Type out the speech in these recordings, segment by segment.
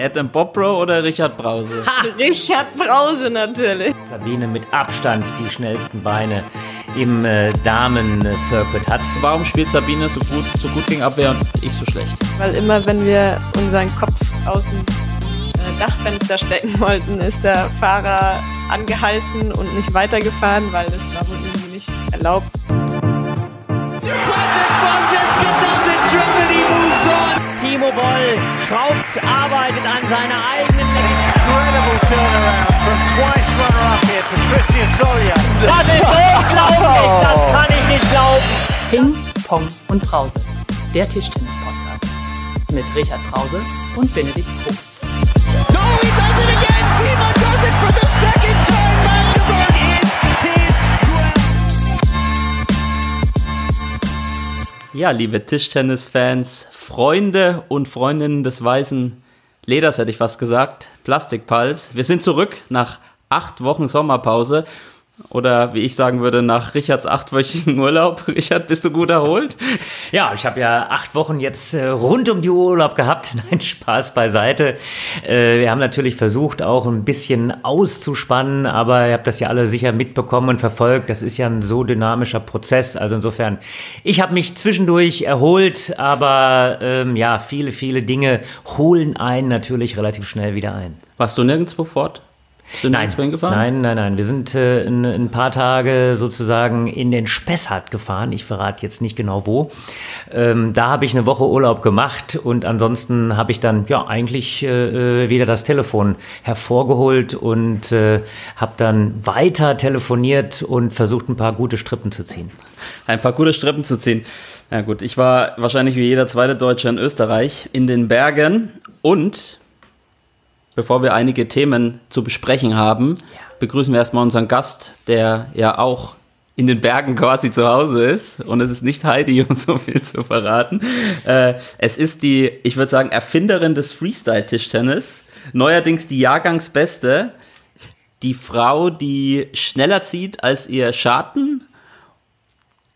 Adam Bobro oder Richard Brause? Ha, Richard Brause natürlich. Sabine mit Abstand die schnellsten Beine im äh, Damen-Circuit hat. Warum spielt Sabine so gut, so gut gegen Abwehr und ich so schlecht? Weil immer, wenn wir unseren Kopf aus dem äh, Dachfenster stecken wollten, ist der Fahrer angehalten und nicht weitergefahren, weil das war wohl irgendwie nicht erlaubt. Timo Boll schraubt, arbeitet an seiner eigenen Incredible turnaround from twice runner-up here, Patricia Solia. Das ist unglaublich, das kann ich nicht glauben. Ping, Pong und Brause, der Tischtennis-Podcast. Mit Richard Brause und Benedikt Probst. No, he does it again! Timo does it for the Ja, liebe Tischtennis-Fans, Freunde und Freundinnen des weißen Leders, hätte ich fast gesagt, Plastikpals. Wir sind zurück nach acht Wochen Sommerpause. Oder wie ich sagen würde, nach Richards achtwöchigen Urlaub. Richard, bist du gut erholt? Ja, ich habe ja acht Wochen jetzt äh, rund um die Urlaub gehabt. Nein, Spaß beiseite. Äh, wir haben natürlich versucht, auch ein bisschen auszuspannen, aber ihr habt das ja alle sicher mitbekommen und verfolgt. Das ist ja ein so dynamischer Prozess. Also insofern, ich habe mich zwischendurch erholt, aber ähm, ja, viele, viele Dinge holen einen natürlich relativ schnell wieder ein. Warst du nirgendwo fort? Sind nein, gefahren? nein, nein, nein. Wir sind äh, ein, ein, paar Tage sozusagen in den Spessart gefahren. Ich verrate jetzt nicht genau wo. Ähm, da habe ich eine Woche Urlaub gemacht und ansonsten habe ich dann ja eigentlich äh, wieder das Telefon hervorgeholt und äh, habe dann weiter telefoniert und versucht, ein paar gute Strippen zu ziehen. Ein paar gute Strippen zu ziehen. Ja gut, ich war wahrscheinlich wie jeder zweite Deutsche in Österreich in den Bergen und bevor wir einige Themen zu besprechen haben, begrüßen wir erstmal unseren Gast, der ja auch in den Bergen quasi zu Hause ist. Und es ist nicht Heidi, um so viel zu verraten. Äh, es ist die, ich würde sagen, Erfinderin des Freestyle-Tischtennis. Neuerdings die Jahrgangsbeste. Die Frau, die schneller zieht als ihr Schatten.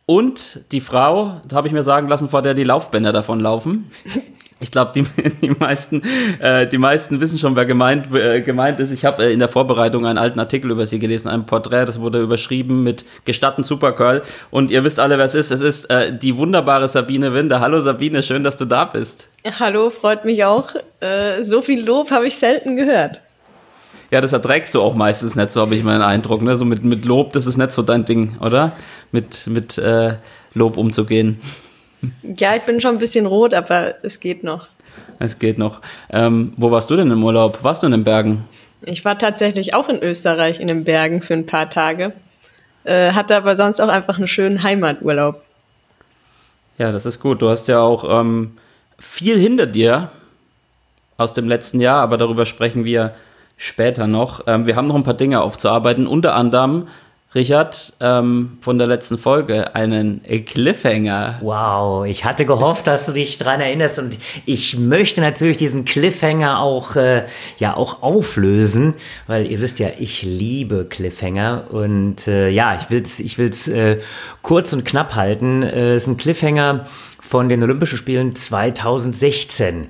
Und die Frau, das habe ich mir sagen lassen, vor der die Laufbänder davon laufen. Ich glaube, die, die, meisten, äh, die meisten wissen schon, wer gemeint, äh, gemeint ist. Ich habe äh, in der Vorbereitung einen alten Artikel über sie gelesen, ein Porträt, das wurde überschrieben mit Gestatten Supergirl. Und ihr wisst alle, wer es ist. Es ist äh, die wunderbare Sabine Winde. Hallo Sabine, schön, dass du da bist. Hallo, freut mich auch. Äh, so viel Lob habe ich selten gehört. Ja, das erträgst du auch meistens nicht, so habe ich meinen Eindruck. Ne? So mit, mit Lob, das ist nicht so dein Ding, oder? Mit, mit äh, Lob umzugehen. Ja, ich bin schon ein bisschen rot, aber es geht noch. Es geht noch. Ähm, wo warst du denn im Urlaub? Warst du in den Bergen? Ich war tatsächlich auch in Österreich in den Bergen für ein paar Tage. Äh, hatte aber sonst auch einfach einen schönen Heimaturlaub. Ja, das ist gut. Du hast ja auch ähm, viel hinter dir aus dem letzten Jahr, aber darüber sprechen wir später noch. Ähm, wir haben noch ein paar Dinge aufzuarbeiten. Unter anderem Richard, ähm, von der letzten Folge, einen Cliffhanger. Wow, ich hatte gehofft, dass du dich daran erinnerst und ich möchte natürlich diesen Cliffhanger auch, äh, ja, auch auflösen, weil ihr wisst ja, ich liebe Cliffhanger und äh, ja, ich will's, ich will's äh, kurz und knapp halten. Äh, es ist ein Cliffhanger, von den Olympischen Spielen 2016,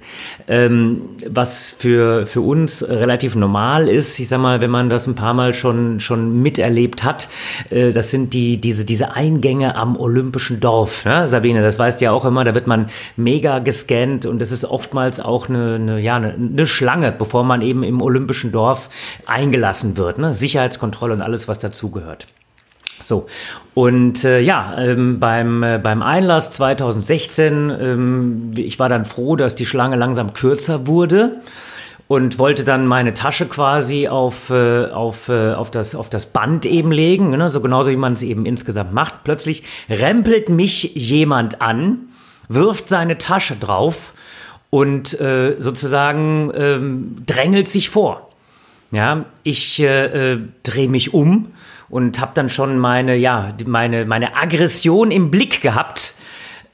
ähm, was für, für uns relativ normal ist. Ich sag mal, wenn man das ein paar Mal schon, schon miterlebt hat, äh, das sind die, diese, diese Eingänge am Olympischen Dorf. Ne? Sabine, das weißt du ja auch immer, da wird man mega gescannt und es ist oftmals auch eine, eine, ja, eine, eine Schlange, bevor man eben im Olympischen Dorf eingelassen wird. Ne? Sicherheitskontrolle und alles, was dazugehört. So, und äh, ja, ähm, beim, äh, beim Einlass 2016, ähm, ich war dann froh, dass die Schlange langsam kürzer wurde und wollte dann meine Tasche quasi auf, äh, auf, äh, auf, das, auf das Band eben legen, ne? so genauso wie man es eben insgesamt macht. Plötzlich rempelt mich jemand an, wirft seine Tasche drauf und äh, sozusagen ähm, drängelt sich vor. Ja, ich äh, äh, drehe mich um und habe dann schon meine, ja, meine, meine Aggression im Blick gehabt.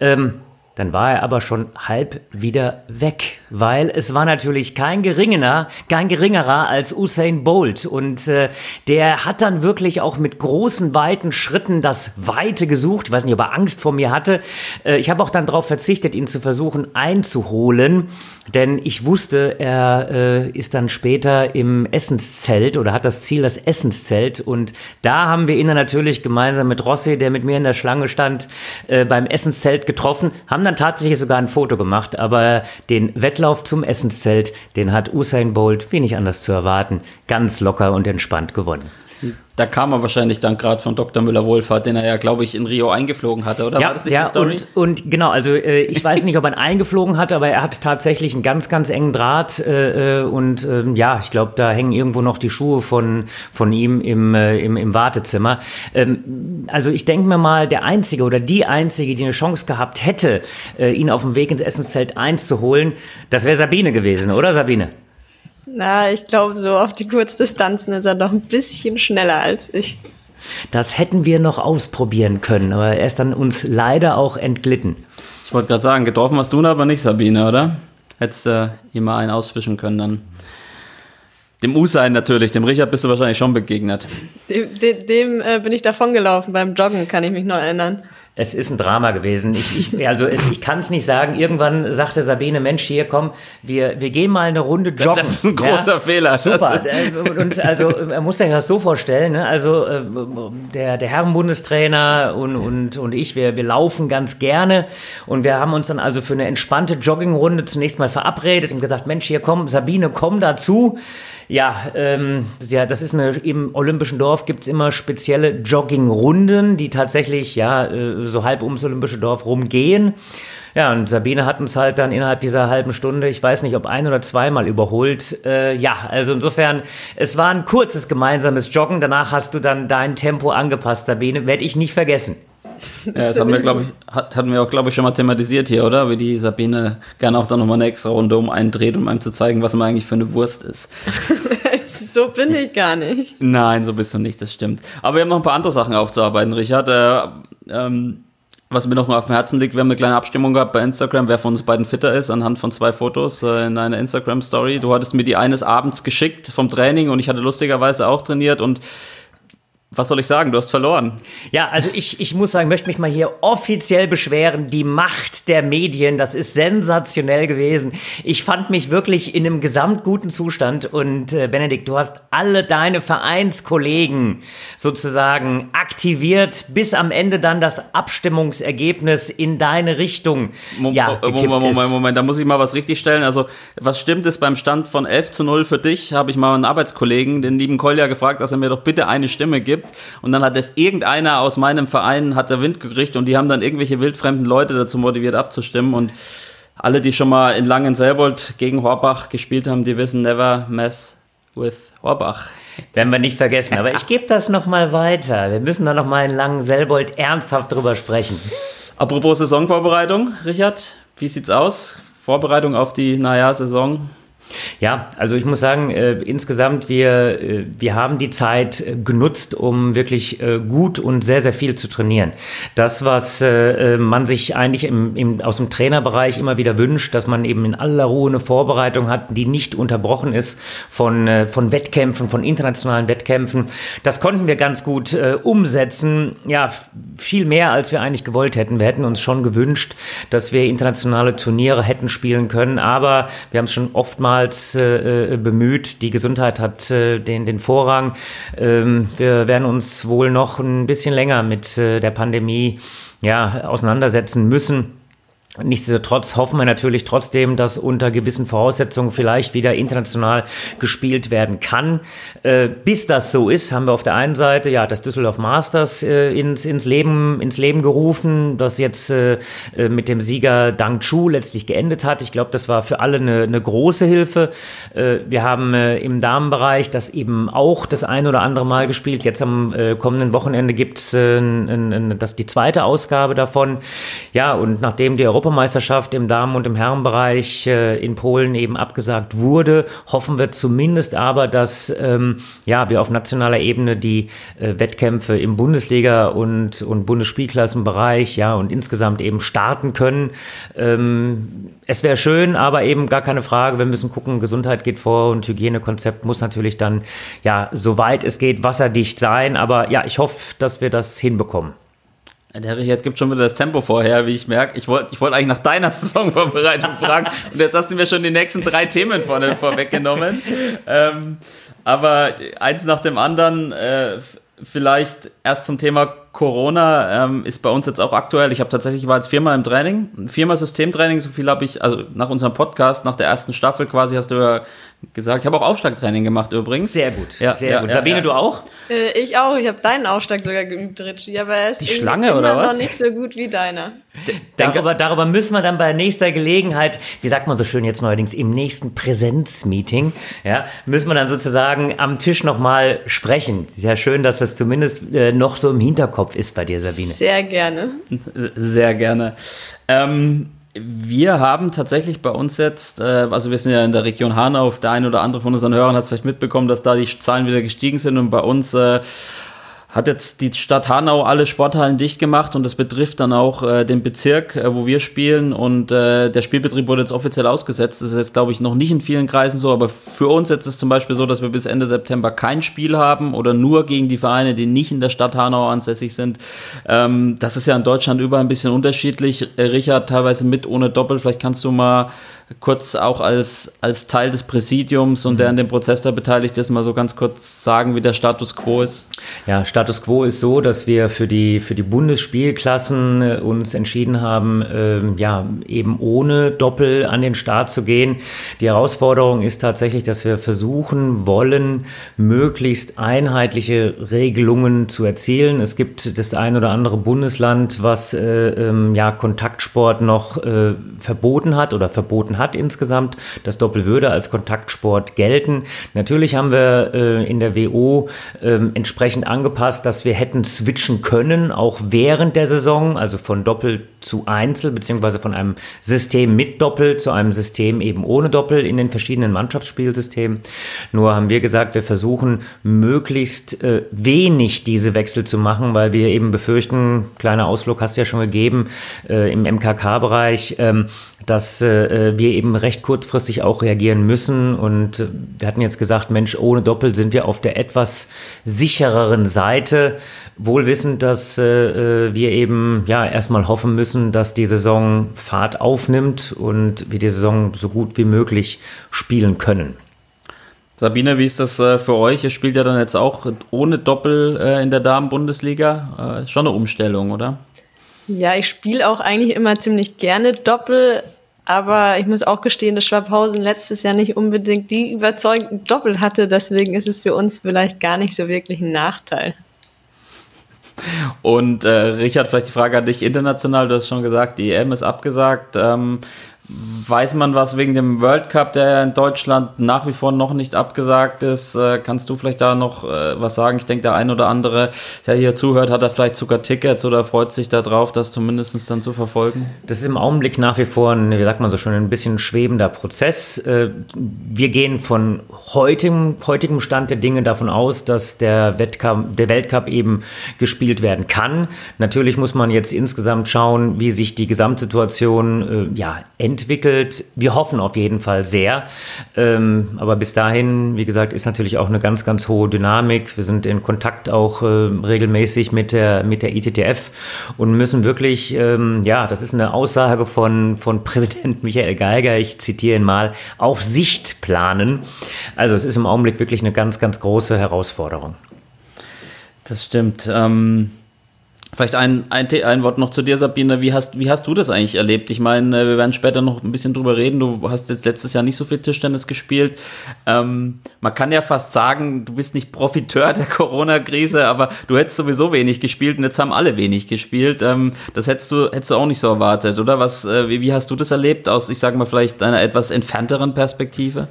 Ähm, dann war er aber schon halb wieder weg, weil es war natürlich kein geringerer, kein geringerer als Usain Bolt und äh, der hat dann wirklich auch mit großen weiten Schritten das Weite gesucht. Ich weiß nicht, ob er Angst vor mir hatte. Äh, ich habe auch dann darauf verzichtet, ihn zu versuchen einzuholen, denn ich wusste, er äh, ist dann später im Essenszelt oder hat das Ziel das Essenszelt und da haben wir ihn dann natürlich gemeinsam mit Rossi, der mit mir in der Schlange stand, äh, beim Essenszelt getroffen, haben dann tatsächlich sogar ein Foto gemacht, aber den Wettlauf zum Essenszelt, den hat Usain Bolt, wenig anders zu erwarten, ganz locker und entspannt gewonnen. Da kam er wahrscheinlich dann gerade von Dr. Müller-Wohlfahrt, den er ja, glaube ich, in Rio eingeflogen hatte, oder? Ja, War das nicht ja die Story? Und, und genau, also äh, ich weiß nicht, ob er ihn eingeflogen hat, aber er hat tatsächlich einen ganz, ganz engen Draht äh, äh, und ähm, ja, ich glaube, da hängen irgendwo noch die Schuhe von, von ihm im, äh, im, im Wartezimmer. Ähm, also ich denke mir mal, der Einzige oder die Einzige, die eine Chance gehabt hätte, äh, ihn auf dem Weg ins Essenszelt einzuholen, das wäre Sabine gewesen, oder Sabine? Na, ich glaube, so auf die Kurzdistanzen ist er doch ein bisschen schneller als ich. Das hätten wir noch ausprobieren können, aber er ist dann uns leider auch entglitten. Ich wollte gerade sagen, getroffen hast du ihn aber nicht, Sabine, oder? Hättest du äh, ihm mal einen ausfischen können dann. Dem Usain natürlich, dem Richard bist du wahrscheinlich schon begegnet. Dem, dem, dem äh, bin ich davongelaufen beim Joggen, kann ich mich noch erinnern. Es ist ein Drama gewesen. Ich, ich, also es, ich kann es nicht sagen. Irgendwann sagte Sabine, Mensch, hier komm, wir, wir gehen mal eine Runde joggen. Das ist ein großer ja? Fehler. Super. Und also man muss sich das so vorstellen. Ne? Also äh, der, der Herrenbundestrainer und, und, und ich, wir, wir laufen ganz gerne und wir haben uns dann also für eine entspannte Joggingrunde zunächst mal verabredet und gesagt, Mensch, hier komm, Sabine, komm dazu. Ja, ähm, ja, das ist eine, im Olympischen Dorf gibt's immer spezielle Joggingrunden, die tatsächlich ja äh, so halb ums Olympische Dorf rumgehen. Ja, und Sabine hat uns halt dann innerhalb dieser halben Stunde, ich weiß nicht, ob ein oder zweimal überholt. Äh, ja, also insofern, es war ein kurzes gemeinsames Joggen. Danach hast du dann dein Tempo angepasst, Sabine. Werde ich nicht vergessen. Ja, das haben wir, glaube ich, hat, hatten wir auch, glaube ich, schon mal thematisiert hier, oder? Wie die Sabine gerne auch dann nochmal eine extra Runde um einen dreht, um einem zu zeigen, was man eigentlich für eine Wurst ist. so bin ich gar nicht. Nein, so bist du nicht, das stimmt. Aber wir haben noch ein paar andere Sachen aufzuarbeiten, Richard. Äh, ähm, was mir noch mal auf dem Herzen liegt, wir haben eine kleine Abstimmung gehabt bei Instagram, wer von uns beiden fitter ist, anhand von zwei Fotos äh, in einer Instagram-Story. Du hattest mir die eines Abends geschickt vom Training und ich hatte lustigerweise auch trainiert und was soll ich sagen? Du hast verloren. Ja, also ich, ich muss sagen, möchte mich mal hier offiziell beschweren. Die Macht der Medien, das ist sensationell gewesen. Ich fand mich wirklich in einem gesamtguten Zustand und äh, Benedikt, du hast alle deine Vereinskollegen sozusagen aktiviert, bis am Ende dann das Abstimmungsergebnis in deine Richtung Mo ja, Mo- gekippt Moment, ist. Moment, Moment, da muss ich mal was richtig stellen. Also, was stimmt ist beim Stand von 11 zu 0 für dich? Habe ich mal einen Arbeitskollegen, den lieben Kolja, gefragt, dass er mir doch bitte eine Stimme gibt. Und dann hat es irgendeiner aus meinem Verein, hat der Wind gekriegt und die haben dann irgendwelche wildfremden Leute dazu motiviert abzustimmen. Und alle, die schon mal in Langen-Selbold gegen Horbach gespielt haben, die wissen, never mess with Horbach. Werden wir nicht vergessen. Aber ich gebe das nochmal weiter. Wir müssen da nochmal in Langen-Selbold ernsthaft drüber sprechen. Apropos Saisonvorbereitung, Richard, wie sieht's aus? Vorbereitung auf die, naja, Saison. Ja, also ich muss sagen, äh, insgesamt, wir, äh, wir haben die Zeit äh, genutzt, um wirklich äh, gut und sehr, sehr viel zu trainieren. Das, was äh, äh, man sich eigentlich im, im, aus dem Trainerbereich immer wieder wünscht, dass man eben in aller Ruhe eine Vorbereitung hat, die nicht unterbrochen ist von, von Wettkämpfen, von internationalen Wettkämpfen. Das konnten wir ganz gut umsetzen. Ja, viel mehr, als wir eigentlich gewollt hätten. Wir hätten uns schon gewünscht, dass wir internationale Turniere hätten spielen können, aber wir haben es schon oftmals äh, äh, bemüht. Die Gesundheit hat äh, den, den Vorrang. Ähm, wir werden uns wohl noch ein bisschen länger mit äh, der Pandemie ja, auseinandersetzen müssen. Nichtsdestotrotz hoffen wir natürlich trotzdem, dass unter gewissen Voraussetzungen vielleicht wieder international gespielt werden kann. Äh, bis das so ist, haben wir auf der einen Seite ja das Düsseldorf Masters äh, ins, ins, Leben, ins Leben gerufen, das jetzt äh, äh, mit dem Sieger Dang Chu letztlich geendet hat. Ich glaube, das war für alle eine, eine große Hilfe. Äh, wir haben äh, im Damenbereich das eben auch das ein oder andere Mal gespielt. Jetzt am kommenden Wochenende gibt's das die zweite Ausgabe davon. Ja, und nachdem die Europameisterschaft Europameisterschaft im Damen- und im Herrenbereich äh, in Polen eben abgesagt wurde, hoffen wir zumindest aber, dass ähm, ja, wir auf nationaler Ebene die äh, Wettkämpfe im Bundesliga- und, und Bundesspielklassenbereich ja, und insgesamt eben starten können. Ähm, es wäre schön, aber eben gar keine Frage. Wir müssen gucken, Gesundheit geht vor und Hygienekonzept muss natürlich dann, ja, soweit es geht, wasserdicht sein. Aber ja, ich hoffe, dass wir das hinbekommen. Der Richard gibt schon wieder das Tempo vorher, wie ich merke. Ich wollte ich wollt eigentlich nach deiner Saisonvorbereitung fragen und jetzt hast du mir schon die nächsten drei Themen vorne vorweggenommen. Ähm, aber eins nach dem anderen, äh, vielleicht erst zum Thema Corona ähm, ist bei uns jetzt auch aktuell. Ich habe tatsächlich war jetzt viermal im Training, viermal Systemtraining. So viel habe ich, also nach unserem Podcast, nach der ersten Staffel quasi, hast du ja gesagt. Ich habe auch Aufschlagtraining gemacht übrigens. Sehr gut, Ja, sehr ja, gut. ja, Sabine, ja. du auch? Äh, ich auch. Ich habe deinen Aufschlag sogar geübt, Richie. Aber er ist Die Schlange, immer oder was? noch nicht so gut wie deiner. Darüber, darüber müssen wir dann bei nächster Gelegenheit, wie sagt man so schön jetzt neuerdings, im nächsten Präsenzmeeting, ja, müssen wir dann sozusagen am Tisch nochmal sprechen. Sehr schön, dass das zumindest äh, noch so im Hinterkopf ist bei dir, Sabine. Sehr gerne. Sehr gerne. Ähm, wir haben tatsächlich bei uns jetzt, äh, also wir sind ja in der Region Hanau, der ein oder andere von unseren Hörern hat es vielleicht mitbekommen, dass da die Zahlen wieder gestiegen sind und bei uns äh, hat jetzt die Stadt Hanau alle Sporthallen dicht gemacht und das betrifft dann auch äh, den Bezirk, äh, wo wir spielen und äh, der Spielbetrieb wurde jetzt offiziell ausgesetzt. Das ist jetzt, glaube ich, noch nicht in vielen Kreisen so, aber für uns jetzt ist es zum Beispiel so, dass wir bis Ende September kein Spiel haben oder nur gegen die Vereine, die nicht in der Stadt Hanau ansässig sind. Ähm, das ist ja in Deutschland überall ein bisschen unterschiedlich. Äh, Richard, teilweise mit, ohne Doppel. Vielleicht kannst du mal kurz auch als, als Teil des Präsidiums und der an dem Prozess da beteiligt ist, mal so ganz kurz sagen, wie der Status quo ist. Ja, Status quo ist so, dass wir für die, für die Bundesspielklassen äh, uns entschieden haben, ähm, ja, eben ohne Doppel an den Start zu gehen. Die Herausforderung ist tatsächlich, dass wir versuchen wollen, möglichst einheitliche Regelungen zu erzielen. Es gibt das ein oder andere Bundesland, was äh, ähm, ja, Kontaktsport noch äh, verboten hat oder verboten hat insgesamt. Das Doppel würde als Kontaktsport gelten. Natürlich haben wir äh, in der WO ähm, entsprechend angepasst, dass wir hätten switchen können, auch während der Saison, also von Doppel zu Einzel, beziehungsweise von einem System mit Doppel zu einem System eben ohne Doppel in den verschiedenen Mannschaftsspielsystemen. Nur haben wir gesagt, wir versuchen möglichst äh, wenig diese Wechsel zu machen, weil wir eben befürchten, kleiner Ausflug hast du ja schon gegeben, äh, im MKK-Bereich, ähm, dass äh, wir eben recht kurzfristig auch reagieren müssen. Und äh, wir hatten jetzt gesagt, Mensch, ohne Doppel sind wir auf der etwas sichereren Seite, wohl wissend, dass äh, wir eben ja erstmal hoffen müssen, dass die Saison Fahrt aufnimmt und wir die Saison so gut wie möglich spielen können. Sabine, wie ist das äh, für euch? Ihr spielt ja dann jetzt auch ohne Doppel äh, in der Damen-Bundesliga. Äh, schon eine Umstellung, oder? Ja, ich spiele auch eigentlich immer ziemlich gerne Doppel, aber ich muss auch gestehen, dass Schwabhausen letztes Jahr nicht unbedingt die überzeugenden Doppel hatte. Deswegen ist es für uns vielleicht gar nicht so wirklich ein Nachteil. Und äh, Richard, vielleicht die Frage an dich international. Du hast schon gesagt, die EM ist abgesagt. Ähm, weiß man was wegen dem World Cup, der in Deutschland nach wie vor noch nicht abgesagt ist? Äh, kannst du vielleicht da noch äh, was sagen? Ich denke, der ein oder andere, der hier zuhört, hat da vielleicht sogar Tickets oder freut sich darauf, das zumindest dann zu verfolgen. Das ist im Augenblick nach wie vor ein, wie sagt man so schon, ein bisschen schwebender Prozess. Äh, Wir gehen von heutigem, Stand der Dinge davon aus, dass der, Wettcup, der Weltcup eben gespielt werden kann. Natürlich muss man jetzt insgesamt schauen, wie sich die Gesamtsituation ja, entwickelt. Wir hoffen auf jeden Fall sehr. Ähm, aber bis dahin, wie gesagt, ist natürlich auch eine ganz, ganz hohe Dynamik. Wir sind in Kontakt auch äh, regelmäßig mit der, mit der ITTF und müssen wirklich, ähm, ja, das ist eine Aussage von, von Präsident Michael Geiger, ich zitiere ihn mal, auf Sicht planen. Also es ist im Augenblick wirklich eine ganz, ganz große Herausforderung. Das stimmt. Ähm, vielleicht ein, ein, ein Wort noch zu dir, Sabine. Wie hast, wie hast du das eigentlich erlebt? Ich meine, wir werden später noch ein bisschen drüber reden. Du hast jetzt letztes Jahr nicht so viel Tischtennis gespielt. Ähm, man kann ja fast sagen, du bist nicht Profiteur der Corona-Krise, aber du hättest sowieso wenig gespielt und jetzt haben alle wenig gespielt. Ähm, das hättest du, hättest du auch nicht so erwartet, oder? Was, äh, wie, wie hast du das erlebt aus, ich sage mal, vielleicht einer etwas entfernteren Perspektive?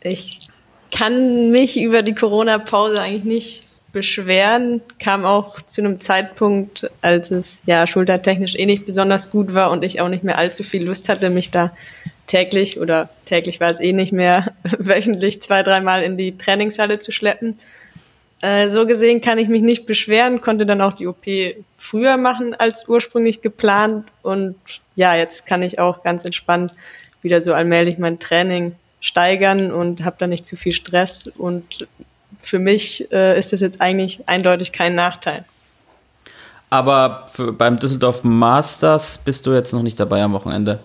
Ich kann mich über die Corona-Pause eigentlich nicht beschweren, kam auch zu einem Zeitpunkt, als es ja schultertechnisch eh nicht besonders gut war und ich auch nicht mehr allzu viel Lust hatte, mich da täglich oder täglich war es eh nicht mehr, wöchentlich zwei, dreimal in die Trainingshalle zu schleppen. Äh, so gesehen kann ich mich nicht beschweren, konnte dann auch die OP früher machen als ursprünglich geplant und ja, jetzt kann ich auch ganz entspannt wieder so allmählich mein Training steigern und habe da nicht zu viel Stress und für mich äh, ist das jetzt eigentlich eindeutig kein Nachteil. Aber für, beim Düsseldorf Masters bist du jetzt noch nicht dabei am Wochenende?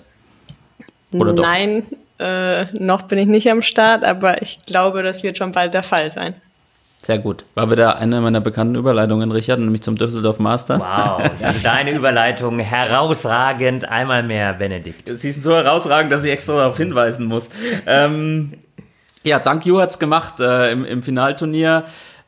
Oder Nein, äh, noch bin ich nicht am Start, aber ich glaube, das wird schon bald der Fall sein. Sehr gut. War wieder eine meiner bekannten Überleitungen, Richard, nämlich zum Düsseldorf Masters. Wow, also deine Überleitung herausragend. Einmal mehr, Benedikt. Sie sind so herausragend, dass ich extra darauf hinweisen muss. Ähm, ja, Dank Ju hat's gemacht äh, im, im Finalturnier.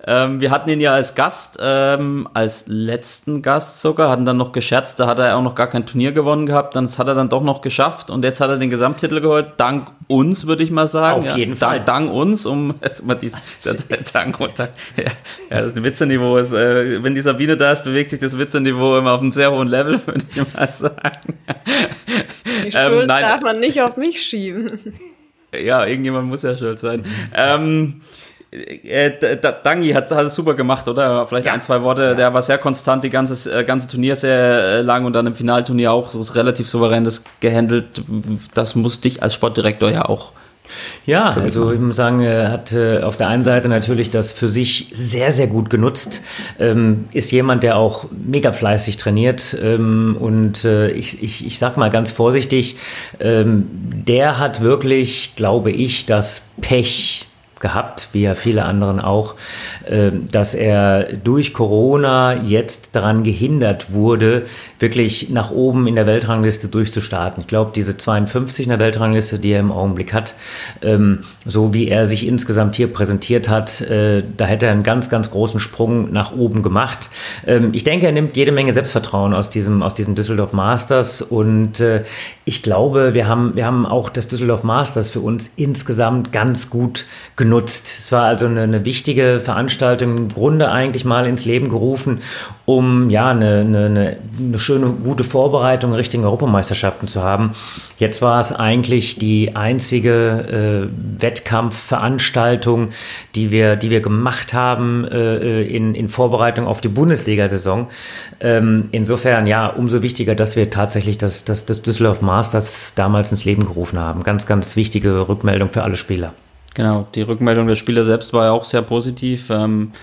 Ähm, wir hatten ihn ja als Gast, ähm, als letzten Gast sogar, hatten dann noch gescherzt, da hat er auch noch gar kein Turnier gewonnen gehabt, dann hat er dann doch noch geschafft und jetzt hat er den Gesamttitel geholt, dank uns, würde ich mal sagen. Auf jeden ja, Fall. Dank, dank uns, um jetzt mal dies, das, dank, dank, ja, ja, das Witzeniveau ist, äh, wenn die Sabine da ist, bewegt sich das Witzeniveau immer auf einem sehr hohen Level, würde ich mal sagen. Die Schuld ähm, nein, darf man nicht auf mich schieben. Ja, irgendjemand muss ja schuld sein. Ähm, äh, Dangi hat, hat es super gemacht, oder? Vielleicht ja. ein, zwei Worte. Ja. Der war sehr konstant, die ganze, äh, ganze Turnier sehr äh, lang und dann im Finalturnier auch so ist relativ souveränes gehandelt. Das muss dich als Sportdirektor ja auch ja, also ich muss sagen, er hat äh, auf der einen Seite natürlich das für sich sehr, sehr gut genutzt. Ähm, ist jemand, der auch mega fleißig trainiert. Ähm, und äh, ich, ich, ich sag mal ganz vorsichtig, ähm, der hat wirklich, glaube ich, das Pech gehabt, wie ja viele anderen auch, ähm, dass er durch Corona jetzt daran gehindert wurde, wirklich nach oben in der Weltrangliste durchzustarten. Ich glaube, diese 52 in der Weltrangliste, die er im Augenblick hat, ähm, so wie er sich insgesamt hier präsentiert hat, äh, da hätte er einen ganz, ganz großen Sprung nach oben gemacht. Ähm, ich denke, er nimmt jede Menge Selbstvertrauen aus diesem, aus diesem Düsseldorf Masters und äh, ich glaube, wir haben, wir haben auch das Düsseldorf Masters für uns insgesamt ganz gut genutzt. Es war also eine, eine wichtige Veranstaltung, im Grunde eigentlich mal ins Leben gerufen, um ja eine, eine, eine schöne, gute Vorbereitung Richtung Europameisterschaften zu haben. Jetzt war es eigentlich die einzige äh, Wettkampfveranstaltung, die wir, die wir gemacht haben äh, in, in Vorbereitung auf die Bundesliga-Saison. Ähm, insofern, ja, umso wichtiger, dass wir tatsächlich das, das, das Düsseldorf Masters damals ins Leben gerufen haben. Ganz, ganz wichtige Rückmeldung für alle Spieler. Genau, die Rückmeldung der Spieler selbst war ja auch sehr positiv. Ähm,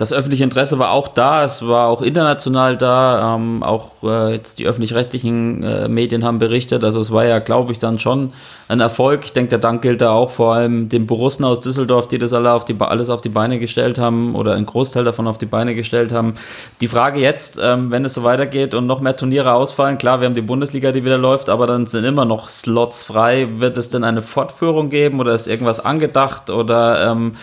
das öffentliche Interesse war auch da, es war auch international da, ähm, auch äh, jetzt die öffentlich-rechtlichen äh, Medien haben berichtet, also es war ja, glaube ich, dann schon ein Erfolg. Ich denke, der Dank gilt da auch vor allem den Borussen aus Düsseldorf, die das alle auf die, alles auf die Beine gestellt haben oder einen Großteil davon auf die Beine gestellt haben. Die Frage jetzt, ähm, wenn es so weitergeht und noch mehr Turniere ausfallen, klar, wir haben die Bundesliga, die wieder läuft, aber dann sind immer noch Slots frei. Wird es denn eine Fortführung geben oder ist irgendwas angedacht oder ähm,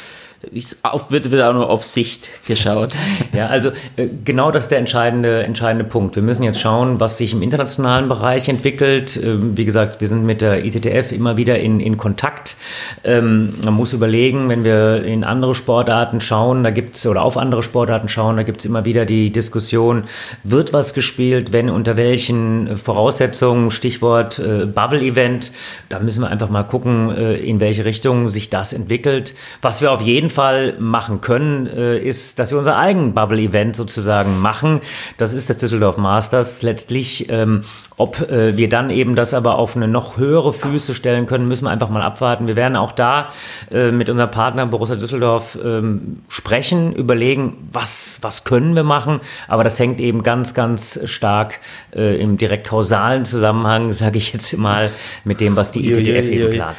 auf, wird wieder nur auf Sicht geschaut. Ja, also äh, genau das ist der entscheidende, entscheidende Punkt. Wir müssen jetzt schauen, was sich im internationalen Bereich entwickelt. Ähm, wie gesagt, wir sind mit der ITTF immer wieder in, in Kontakt. Ähm, man muss überlegen, wenn wir in andere Sportarten schauen, da gibt's oder auf andere Sportarten schauen, da gibt es immer wieder die Diskussion, wird was gespielt, wenn unter welchen Voraussetzungen, Stichwort äh, Bubble-Event, da müssen wir einfach mal gucken, äh, in welche Richtung sich das entwickelt. Was wir auf jeden jeden Fall machen können, äh, ist, dass wir unser eigenes Bubble-Event sozusagen machen. Das ist das Düsseldorf Masters letztlich. Ähm, ob äh, wir dann eben das aber auf eine noch höhere Füße stellen können, müssen wir einfach mal abwarten. Wir werden auch da äh, mit unserem Partner Borussia Düsseldorf ähm, sprechen, überlegen, was, was können wir machen. Aber das hängt eben ganz, ganz stark äh, im direkt kausalen Zusammenhang, sage ich jetzt mal, mit dem, was die ITTF eben plant.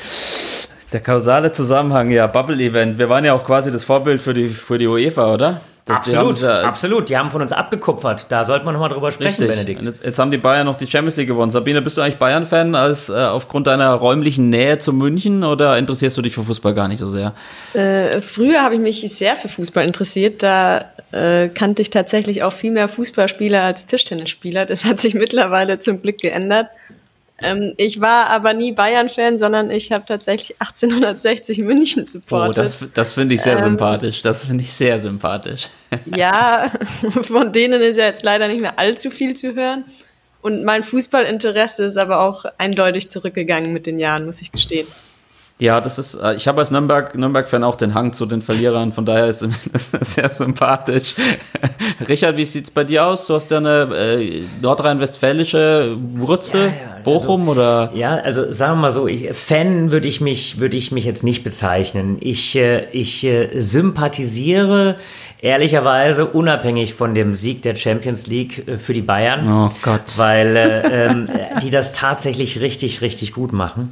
Der kausale Zusammenhang, ja, Bubble-Event. Wir waren ja auch quasi das Vorbild für die, für die UEFA, oder? Das, absolut, die ja, absolut. Die haben von uns abgekupfert. Da sollten wir nochmal drüber sprechen, richtig. Benedikt. Jetzt, jetzt, haben die Bayern noch die Champions League gewonnen. Sabine, bist du eigentlich Bayern-Fan als äh, aufgrund deiner räumlichen Nähe zu München oder interessierst du dich für Fußball gar nicht so sehr? Äh, früher habe ich mich sehr für Fußball interessiert. Da äh, kannte ich tatsächlich auch viel mehr Fußballspieler als Tischtennisspieler. Das hat sich mittlerweile zum Glück geändert. Ähm, ich war aber nie Bayern-Fan, sondern ich habe tatsächlich 1860 München Oh, supportet. das, das finde ich sehr Ähm, sympathisch. Das finde ich sehr sympathisch. Ja, von denen ist ja jetzt leider nicht mehr allzu viel zu hören. Und mein Fußballinteresse ist aber auch eindeutig zurückgegangen mit den Jahren, muss ich gestehen. Ja, das ist, äh, ich habe als Nürnberg, Nürnburg-Fan auch den Hang zu den Verlierern, von daher ist das sehr sympathisch. Richard, wie sieht's bei dir aus? Du hast ja eine äh, nordrhein-westfälische Wurzel, Ja, ja, also- Bochum oder? Ja, also sagen wir mal so, ich, Fan würde ich mich würde ich mich jetzt nicht bezeichnen. Ich äh, ich äh, sympathisiere ehrlicherweise unabhängig von dem Sieg der Champions League äh, für die Bayern. Oh Gott. Weil äh, ähm, die das tatsächlich richtig, richtig gut machen.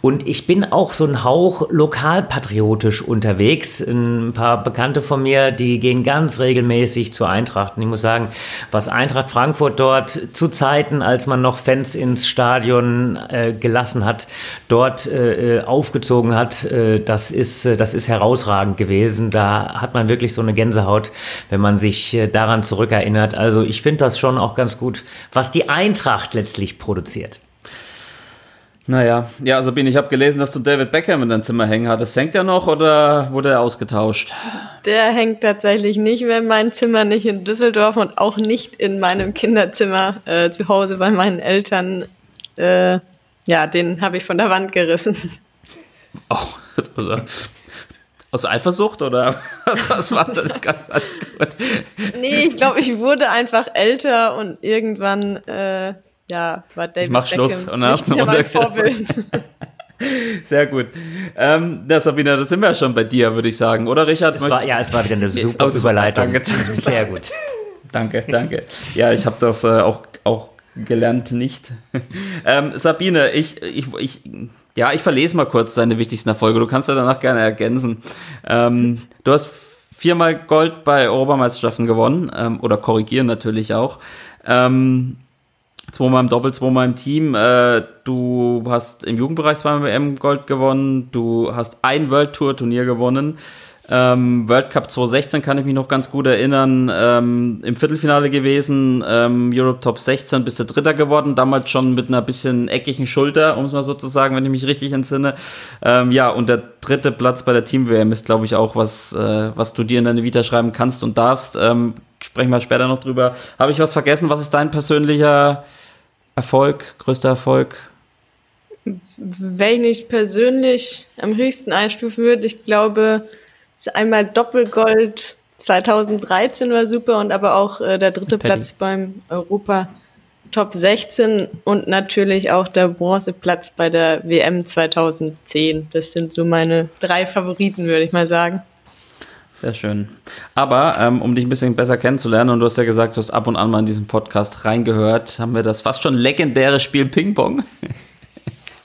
Und ich bin auch so ein Hauch lokalpatriotisch unterwegs. Ein paar Bekannte von mir, die gehen ganz regelmäßig zur Eintracht. Und ich muss sagen, was Eintracht Frankfurt dort zu Zeiten, als man noch Fans ins Stadion äh, gelassen hat, dort äh, äh, aufgezogen hat, äh, das, ist, das ist herausragend gewesen. Da hat man wirklich so eine Gänsehaut, wenn man sich äh, daran zurückerinnert. Also ich finde das schon auch ganz gut, was die Eintracht letztlich produziert. Naja, ja, Sabine, ich habe gelesen, dass du David Beckham in deinem Zimmer hängen hattest. Hängt er noch oder wurde er ausgetauscht? Der hängt tatsächlich nicht mehr in meinem Zimmer, nicht in Düsseldorf und auch nicht in meinem Kinderzimmer äh, zu Hause bei meinen Eltern. Äh, ja, den habe ich von der Wand gerissen. Oh, oder, aus Eifersucht oder was, was war das? Ganz, ganz gut. Nee, ich glaube, ich wurde einfach älter und irgendwann, äh, ja, war David mach Schluss und dann hast du mein. Vorbild. Sehr gut. Ähm, ja, Sabine, da sind wir ja schon bei dir, würde ich sagen. Oder Richard? Es war, ja, es war wieder eine super super. Überleitung. Danke. Sehr gut. Danke, danke. Ja, ich habe das äh, auch, auch gelernt nicht. ähm, Sabine, ich, ich, ich, ja, ich verlese mal kurz deine wichtigsten Erfolge. Du kannst ja danach gerne ergänzen. Ähm, du hast viermal Gold bei Europameisterschaften gewonnen ähm, oder korrigieren natürlich auch. Ähm, zweimal im Doppel, zweimal im Team. Äh, du hast im Jugendbereich zweimal WM Gold gewonnen. Du hast ein World Tour Turnier gewonnen. Ähm, World Cup 2016 kann ich mich noch ganz gut erinnern. Ähm, Im Viertelfinale gewesen, ähm, Europe Top 16 bist du Dritter geworden, damals schon mit einer bisschen eckigen Schulter, um es mal so zu sagen, wenn ich mich richtig entsinne. Ähm, ja, und der dritte Platz bei der Team-WM ist, glaube ich, auch was, äh, was du dir in deine Vita schreiben kannst und darfst. Ähm, sprechen wir später noch drüber. Habe ich was vergessen? Was ist dein persönlicher Erfolg, größter Erfolg? Wenn ich persönlich am höchsten einstufen würde, ich glaube, einmal Doppelgold 2013 war super und aber auch äh, der dritte Paddy. Platz beim Europa Top 16 und natürlich auch der Bronzeplatz bei der WM 2010. Das sind so meine drei Favoriten, würde ich mal sagen. Sehr schön. Aber ähm, um dich ein bisschen besser kennenzulernen, und du hast ja gesagt, du hast ab und an mal in diesen Podcast reingehört, haben wir das fast schon legendäre Spiel Ping-Pong.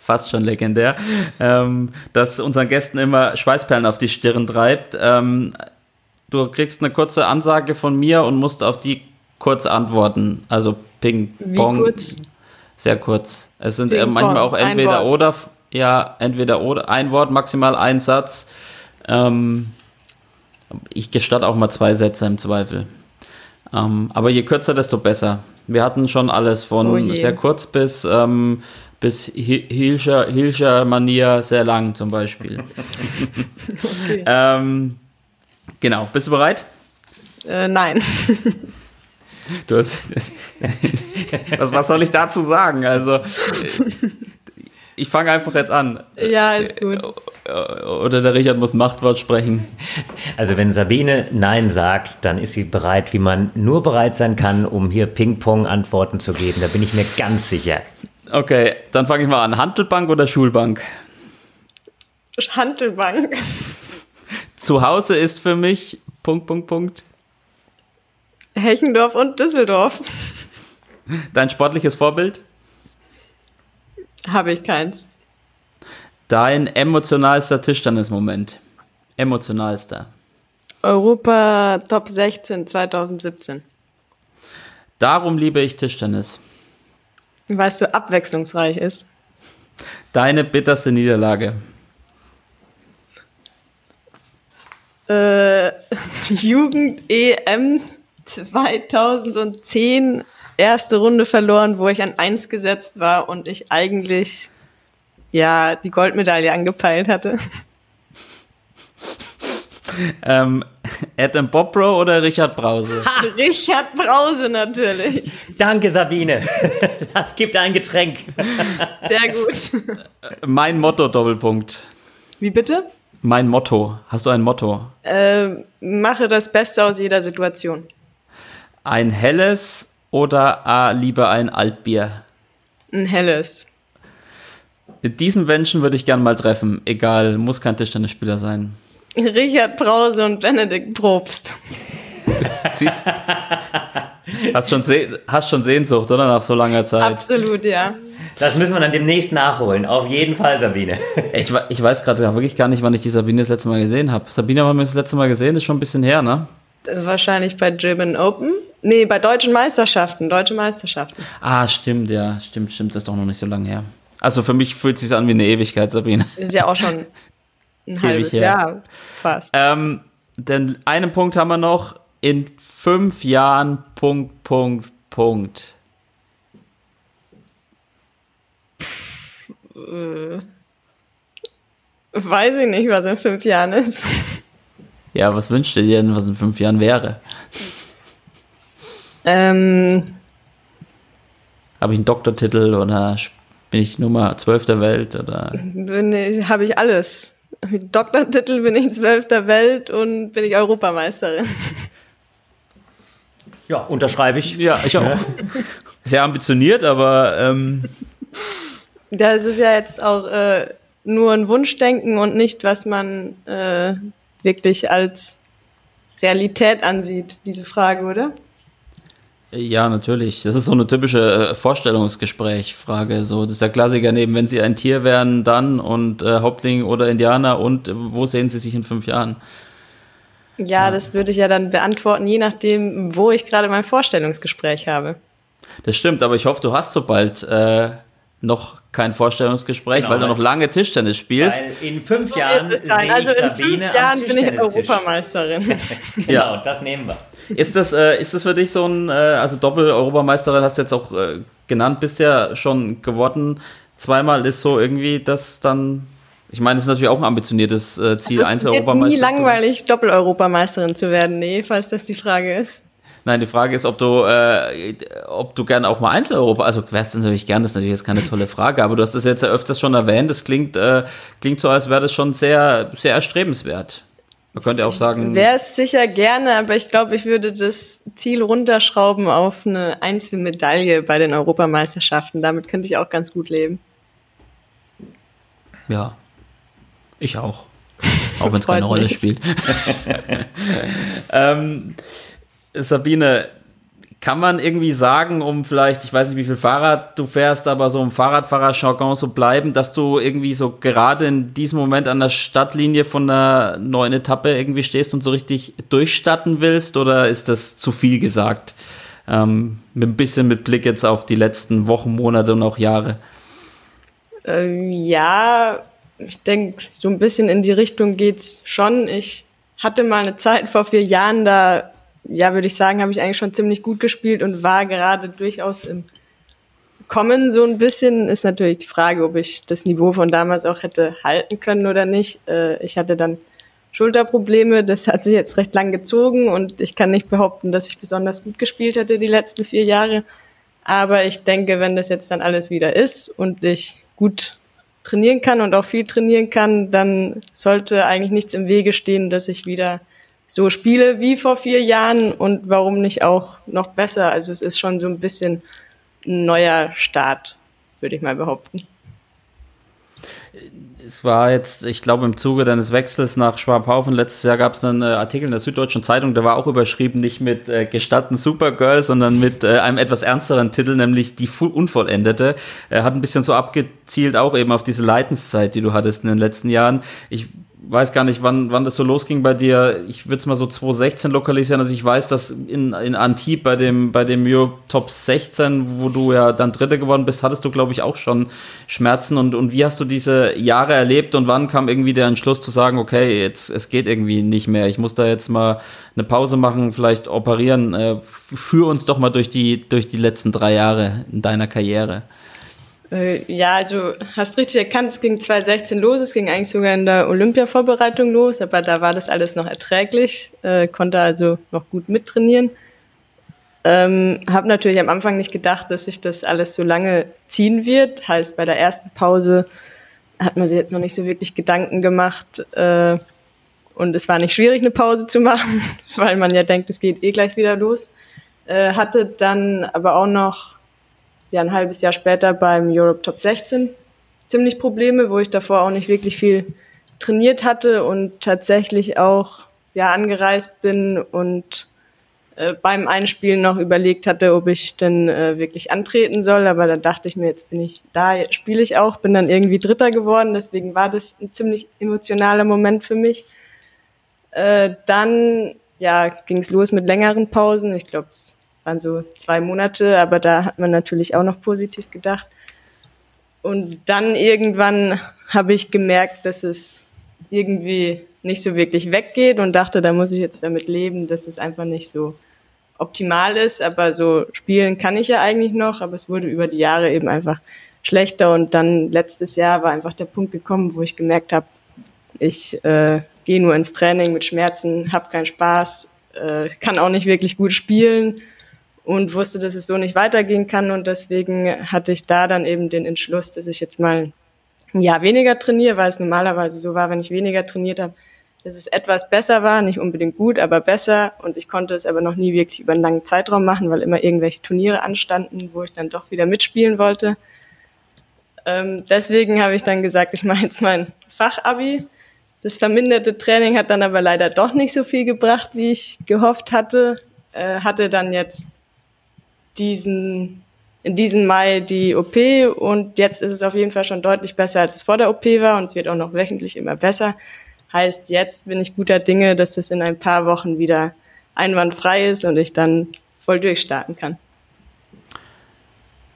fast schon legendär, ähm, das unseren Gästen immer Schweißperlen auf die Stirn treibt. Ähm, du kriegst eine kurze Ansage von mir und musst auf die kurz antworten. Also Ping-Pong. Wie kurz? Sehr kurz. Es sind äh, Ping-Pong, manchmal auch entweder oder. Ja, entweder oder. Ein Wort, maximal ein Satz. Ähm, ich gestatte auch mal zwei Sätze im Zweifel. Ähm, aber je kürzer, desto besser. Wir hatten schon alles von Oh sehr kurz bis, ähm, bis Hi- Hilscher, Hilscher Manier sehr lang zum Beispiel. ähm, genau, bist du bereit? Äh, nein. Du hast, was, was soll ich dazu sagen? Also, äh, ich fange einfach jetzt an. ja, ist gut. Oder der Richard muss Machtwort sprechen. Also wenn Sabine Nein sagt, dann ist sie bereit, wie man nur bereit sein kann, um hier Ping-Pong-Antworten zu geben. Da bin ich mir ganz sicher. Okay, dann fange ich mal an. Handelbank oder Schulbank? Handelbank. Zu Hause ist für mich Punkt, Punkt, Punkt. Hechendorf und Düsseldorf. Dein sportliches Vorbild? Habe ich keins. Dein emotionalster Tischtennismoment? Emotionalster. Europa Top 16 2017. Darum liebe ich Tischtennis. Weißt du, abwechslungsreich ist. Deine bitterste Niederlage. Äh, Jugend EM 2010 erste Runde verloren, wo ich an eins gesetzt war und ich eigentlich ja die Goldmedaille angepeilt hatte. Ähm, Adam Bobro oder Richard Brause? Richard Brause natürlich. Danke, Sabine. Das gibt ein Getränk. Sehr gut. Mein Motto, Doppelpunkt. Wie bitte? Mein Motto. Hast du ein Motto? Äh, mache das Beste aus jeder Situation. Ein helles oder ah, lieber ein Altbier? Ein helles. Diesen Menschen würde ich gern mal treffen. Egal, muss kein Tischtennisspieler sein. Richard Brause und Benedikt Probst. Siehst, hast, schon hast schon Sehnsucht, oder? Nach so langer Zeit. Absolut, ja. Das müssen wir dann demnächst nachholen. Auf jeden Fall, Sabine. Ich, ich weiß gerade wirklich gar nicht, wann ich die Sabine das letzte Mal gesehen habe. Sabine haben wir das letzte Mal gesehen, ist schon ein bisschen her, ne? Wahrscheinlich bei German Open. Nee, bei deutschen Meisterschaften. Deutsche Meisterschaften. Ah, stimmt, ja, stimmt, stimmt, das ist doch noch nicht so lange her. Also für mich fühlt es sich an wie eine Ewigkeit, Sabine. Ist ja auch schon ein halbes her. Jahr fast. Ähm, denn einen Punkt haben wir noch. In fünf Jahren, Punkt, Punkt, Punkt. Weiß ich nicht, was in fünf Jahren ist. Ja, was wünscht ihr dir denn, was in fünf Jahren wäre? Ähm, Habe ich einen Doktortitel oder bin ich Nummer 12 der Welt? Oder? bin ich, habe ich alles. Mit Doktortitel bin ich zwölfter Welt und bin ich Europameisterin. Ja, unterschreibe ich. Ja, ich auch. Sehr ambitioniert, aber ähm, Das ist ja jetzt auch äh, nur ein Wunschdenken und nicht, was man äh, wirklich als Realität ansieht, diese Frage, oder? Ja, natürlich. Das ist so eine typische äh, Vorstellungsgespräch-Frage. So, das ist der Klassiker neben, wenn Sie ein Tier wären, dann und äh, Hauptling oder Indianer und äh, wo sehen Sie sich in fünf Jahren? Ja, das würde ich ja dann beantworten, je nachdem, wo ich gerade mein Vorstellungsgespräch habe. Das stimmt, aber ich hoffe, du hast so bald äh, noch kein Vorstellungsgespräch, Genau, weil du noch lange Tischtennis spielst. Weil in fünf Jahren Wird es sehe ich Also in Sabine fünf Jahren am bin ich. Europameisterin. Genau, das nehmen wir. Ist das, äh, ist das für dich so ein, äh, also Doppel-Europameisterin hast du jetzt auch äh, genannt, bist ja schon geworden. Zweimal ist so irgendwie das dann, ich meine, das ist natürlich auch ein ambitioniertes äh, Ziel, Also es wird nie zu werden. langweilig, Doppel-Europameisterin zu werden. Nee, falls das die Frage ist. Nein, die Frage ist, ob du, äh, ob du gerne auch mal Einzel-Europa, also wärst du natürlich gern, das ist natürlich jetzt keine tolle Frage, aber du hast das jetzt ja öfters schon erwähnt, das klingt, äh, klingt so, als wäre das schon sehr, sehr erstrebenswert. Man könnte auch sagen, Wäre es sicher gerne, aber ich glaube, ich würde das Ziel runterschrauben auf eine Einzelmedaille bei den Europameisterschaften. Damit könnte ich auch ganz gut leben. Ja. Ich auch. Auch wenn es keine Rolle spielt. ähm, Sabine, kann man irgendwie sagen, um vielleicht, ich weiß nicht, wie viel Fahrrad du fährst, aber so im Fahrradfahrer-Jargon so bleiben, dass du irgendwie so gerade in diesem Moment an der Stadtlinie von einer neuen Etappe irgendwie stehst und so richtig durchstatten willst? Oder ist das zu viel gesagt? Ähm, ein bisschen mit Blick jetzt auf die letzten Wochen, Monate und auch Jahre. Ähm, ja, ich denke, so ein bisschen in die Richtung geht's schon. Ich hatte mal eine Zeit vor vier Jahren, da, ja, würde ich sagen, habe ich eigentlich schon ziemlich gut gespielt und war gerade durchaus im Kommen so ein bisschen. Ist natürlich die Frage, ob ich das Niveau von damals auch hätte halten können oder nicht. Äh, ich hatte dann Schulterprobleme, das hat sich jetzt recht lang gezogen und ich kann nicht behaupten, dass ich besonders gut gespielt hätte die letzten vier Jahre. Aber ich denke, wenn das jetzt dann alles wieder ist und ich gut trainieren kann und auch viel trainieren kann, dann sollte eigentlich nichts im Wege stehen, dass ich wieder so spiele wie vor vier Jahren und warum nicht auch noch besser. Also es ist schon so ein bisschen ein neuer Start, würde ich mal behaupten. Es war jetzt, ich glaube, im Zuge deines Wechsels nach Schwabhaufen letztes Jahr gab es einen äh, Artikel in der Süddeutschen Zeitung, der war auch überschrieben, nicht mit äh, Gestatten Supergirl, sondern mit äh, einem etwas ernsteren Titel, nämlich Die Unvollendete. Er hat ein bisschen so abgezielt auch eben auf diese Leidenszeit, die du hattest in den letzten Jahren. Ich weiß gar nicht, wann, wann das so losging bei dir. Ich würde es mal so 2016 lokalisieren. Also ich weiß, dass in, in Antibes bei dem, bei dem Europe Top 16, wo du ja dann Dritter geworden bist, hattest du, glaube ich, auch schon Schmerzen. Und, und wie hast du diese Jahre erlebt und wann kam irgendwie der Entschluss zu sagen, okay, jetzt, es geht irgendwie nicht mehr. Ich muss da jetzt mal eine Pause machen, vielleicht operieren. Äh, führ uns doch mal durch die, durch die letzten drei Jahre in deiner Karriere. Äh, ja, also hast richtig erkannt, es ging 2016 los, es ging eigentlich sogar in der Olympia-Vorbereitung los, aber da war das alles noch erträglich, äh, konnte also noch gut mittrainieren. Ähm, habe natürlich am Anfang nicht gedacht, dass sich das alles so lange ziehen wird. Heißt, bei der ersten Pause hat man sich jetzt noch nicht so wirklich Gedanken gemacht. Äh, und es war nicht schwierig, eine Pause zu machen, weil man ja denkt, es geht eh gleich wieder los. Äh, hatte dann aber auch noch ja ein halbes Jahr später beim Europe Top 16 ziemlich Probleme, wo ich davor auch nicht wirklich viel trainiert hatte und tatsächlich auch ja angereist bin und äh, beim Einspielen noch überlegt hatte, ob ich denn äh, wirklich antreten soll, aber dann dachte ich mir, jetzt bin ich da, spiele ich auch, bin dann irgendwie Dritter geworden, deswegen war das ein ziemlich emotionaler Moment für mich. Äh, dann ja, ging es los mit längeren Pausen. Ich glaube, waren so zwei Monate, aber da hat man natürlich auch noch positiv gedacht. Und dann irgendwann habe ich gemerkt, dass es irgendwie nicht so wirklich weggeht und dachte, da muss ich jetzt damit leben, dass es einfach nicht so optimal ist. Aber so spielen kann ich ja eigentlich noch, aber es wurde über die Jahre eben einfach schlechter. Und dann letztes Jahr war einfach der Punkt gekommen, wo ich gemerkt habe, ich äh, gehe nur ins Training mit Schmerzen, habe keinen Spaß, äh, kann auch nicht wirklich gut spielen und wusste, dass es so nicht weitergehen kann. Und deswegen hatte ich da dann eben den Entschluss, dass ich jetzt mal ein Jahr weniger trainiere, weil es normalerweise so war, wenn ich weniger trainiert habe, dass es etwas besser war, nicht unbedingt gut, aber besser. Und ich konnte es aber noch nie wirklich über einen langen Zeitraum machen, weil immer irgendwelche Turniere anstanden, wo ich dann doch wieder mitspielen wollte. Ähm, deswegen habe ich dann gesagt, ich mache jetzt mein Fachabi. Das verminderte Training hat dann aber leider doch nicht so viel gebracht, wie ich gehofft hatte. Äh, hatte dann jetzt diesen, in diesem Mai die OP und jetzt ist es auf jeden Fall schon deutlich besser, als es vor der OP war und es wird auch noch wöchentlich immer besser. Heißt, jetzt bin ich guter Dinge, dass das in ein paar Wochen wieder einwandfrei ist und ich dann voll durchstarten kann.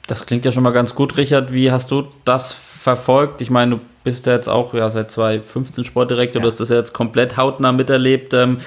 Das klingt ja schon mal ganz gut, Richard. Wie hast du das verfolgt? Ich meine, du bist ja jetzt auch ja, seit 2015 Sportdirektor, ja. du hast das ja jetzt komplett hautnah miterlebt. Ähm,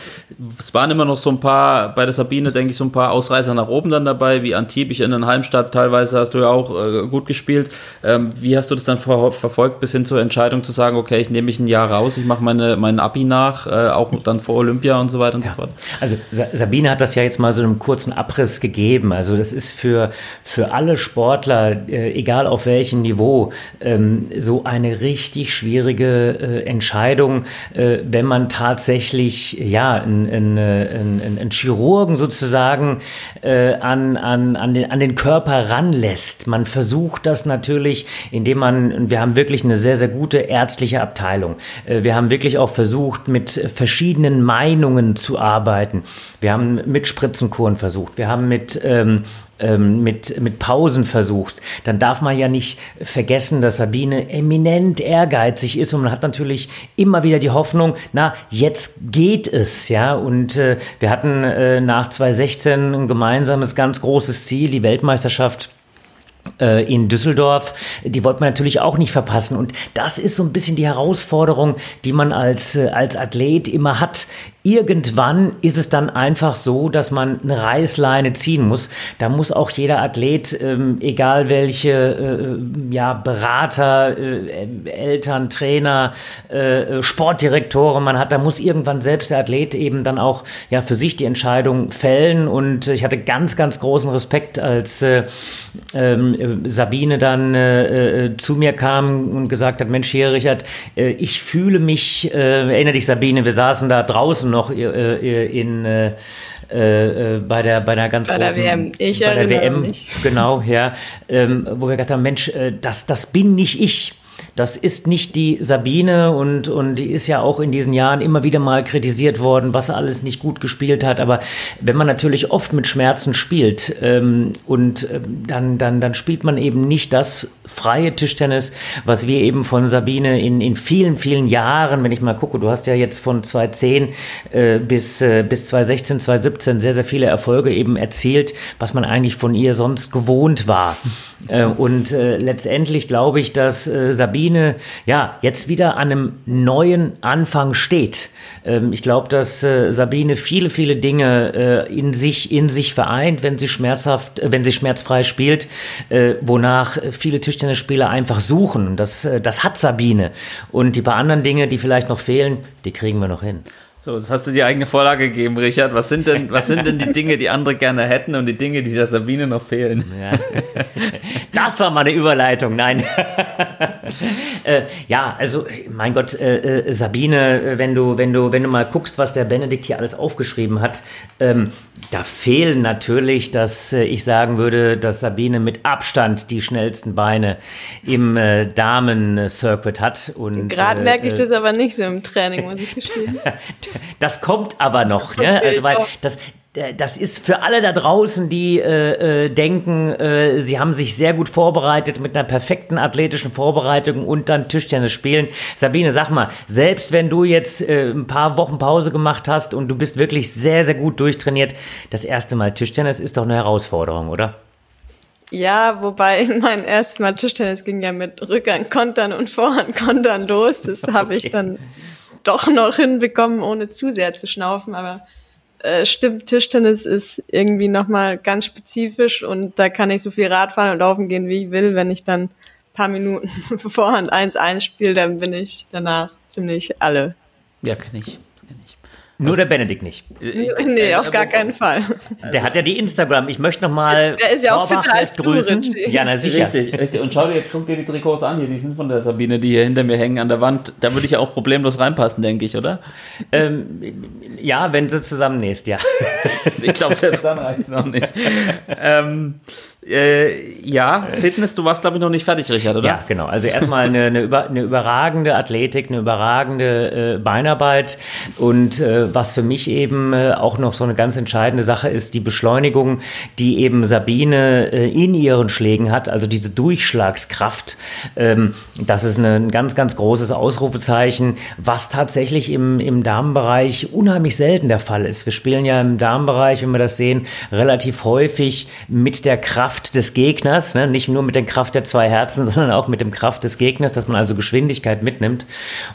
es waren immer noch so ein paar, bei der Sabine denke ich, so ein paar Ausreißer nach oben dann dabei, wie Antibich in den Heimstadt, teilweise hast du ja auch äh, gut gespielt. Ähm, wie hast du das dann ver verfolgt, bis hin zur Entscheidung zu sagen, okay, ich nehme mich ein Jahr raus, ich mache meine, mein Abi nach, äh, auch dann vor Olympia und so weiter und ja. so fort? Also Sabine hat das ja jetzt mal so einen kurzen Abriss gegeben. Also das ist für, für alle Sportler, äh, egal auf welchem Niveau, ähm, so eine richtig richtig schwierige äh, Entscheidung, äh, wenn man tatsächlich ja einen, einen, einen Chirurgen sozusagen äh, an, an, an, den, an den Körper ranlässt. Man versucht das natürlich, indem man, wir haben wirklich eine sehr, sehr gute ärztliche Abteilung. Äh, wir haben wirklich auch versucht, mit verschiedenen Meinungen zu arbeiten. Wir haben mit Spritzenkuren versucht. Wir haben mit ähm, mit, mit Pausen versuchst, dann darf man ja nicht vergessen, dass Sabine eminent ehrgeizig ist und man hat natürlich immer wieder die Hoffnung, na, jetzt geht es, ja. Und äh, wir hatten äh, nach 2016 ein gemeinsames, ganz großes Ziel, die Weltmeisterschaft äh, in Düsseldorf, die wollte man natürlich auch nicht verpassen. Und das ist so ein bisschen die Herausforderung, die man als, äh, als Athlet immer hat. Irgendwann ist es dann einfach so, dass man eine Reißleine ziehen muss. Da muss auch jeder Athlet, ähm, egal welche äh, ja, Berater, äh, Eltern, Trainer, äh, Sportdirektoren man hat, da muss irgendwann selbst der Athlet eben dann auch ja, für sich die Entscheidung fällen. Und ich hatte ganz, ganz großen Respekt, als äh, ähm, Sabine dann äh, äh, zu mir kam und gesagt hat, Mensch, hier Richard, ich fühle mich, erinnere dich Sabine, wir saßen da draußen noch äh, in äh, äh, bei der bei der ganz bei großen der WM. Ich bei der WM mich. genau ja ähm, wo wir gesagt haben Mensch das das bin nicht ich Das ist nicht die Sabine und, und die ist ja auch in diesen Jahren immer wieder mal kritisiert worden, was alles nicht gut gespielt hat. Aber wenn man natürlich oft mit Schmerzen spielt ähm, und ähm, dann, dann, dann spielt man eben nicht das freie Tischtennis, was wir eben von Sabine in, in vielen, vielen Jahren, wenn ich mal gucke, du hast ja jetzt von 2010 äh, bis, äh, bis 2016, 2017 sehr, sehr viele Erfolge eben erzielt, was man eigentlich von ihr sonst gewohnt war. Äh, und äh, letztendlich glaube ich, dass äh, Sabine ja jetzt wieder an einem neuen Anfang steht. Ähm, ich glaube, dass äh, Sabine viele, viele Dinge äh, in sich in sich vereint, wenn sie schmerzhaft, äh, wenn sie schmerzfrei spielt, wonach viele Tischtennisspieler einfach suchen. Das, das hat Sabine. Und die paar anderen Dinge, die vielleicht noch fehlen, die kriegen wir noch hin. So, jetzt hast du die eigene Vorlage gegeben, Richard. Was sind denn, was sind denn die Dinge, die andere gerne hätten und die Dinge, die der Sabine noch fehlen? Ja. Das war mal eine Überleitung, nein. äh, ja, also, mein Gott, äh, äh, Sabine, wenn du, wenn du, wenn du mal guckst, was der Benedikt hier alles aufgeschrieben hat, ähm, da fehlen natürlich, dass äh, ich sagen würde, dass Sabine mit Abstand die schnellsten Beine im äh, Damen-Circuit hat. Gerade merke ich das aber nicht so im Training, muss ich gestehen. Das kommt aber noch, ne? Also, weil das, äh, das ist für alle da draußen, die äh, äh, denken, äh, sie haben sich sehr gut vorbereitet mit einer perfekten athletischen Vorbereitung und dann Tischtennis spielen. Sabine, sag mal, selbst wenn du jetzt äh, ein paar Wochen Pause gemacht hast und du bist wirklich sehr, sehr gut durchtrainiert, das erste Mal Tischtennis ist doch eine Herausforderung, oder? Ja, wobei mein erstes Mal Tischtennis ging ja mit Rückhand kontern und Vorhand kontern los. Das habe ich dann doch noch hinbekommen, ohne zu sehr zu schnaufen. Aber äh, stimmt, Tischtennis ist irgendwie nochmal ganz spezifisch und da kann ich so viel Radfahren und laufen gehen, wie ich will. Wenn ich dann paar Minuten Vorhand 1-1 spiele, dann bin ich danach ziemlich alle. Ja, kenne ich. Nur der Benedikt nicht. Nee, auf gar keinen Fall. Der hat ja die Instagram. Ich möchte noch mal Der ist ja auch fitter als grüßen. Ja, na sicher. Richtig, richtig. Und schau dir, guck dir die Trikots an hier, die sind von der Sabine, die hier hinter mir hängen an der Wand. Da würde ich ja auch problemlos reinpassen, denke ich, oder? Ähm, ja, wenn sie zusammennähst, ja. ich glaube, selbst dann reicht es noch nicht. ähm, äh, ja, Fitness, du warst glaube ich noch nicht fertig, Richard, oder? Ja, genau. Also erstmal eine, eine, über, eine überragende Athletik, eine überragende äh, Beinarbeit und äh, was für mich eben äh, auch noch so eine ganz entscheidende Sache ist, die Beschleunigung, die eben Sabine äh, in ihren Schlägen hat, also diese Durchschlagskraft. Ähm, das ist eine, ein ganz, ganz großes Ausrufezeichen, was tatsächlich im, im Damenbereich unheimlich selten der Fall ist. Wir spielen ja im Damenbereich, wenn wir das sehen, relativ häufig mit der Kraft Kraft des Gegners, ne? nicht nur mit der Kraft der zwei Herzen, sondern auch mit dem Kraft des Gegners, dass man also Geschwindigkeit mitnimmt.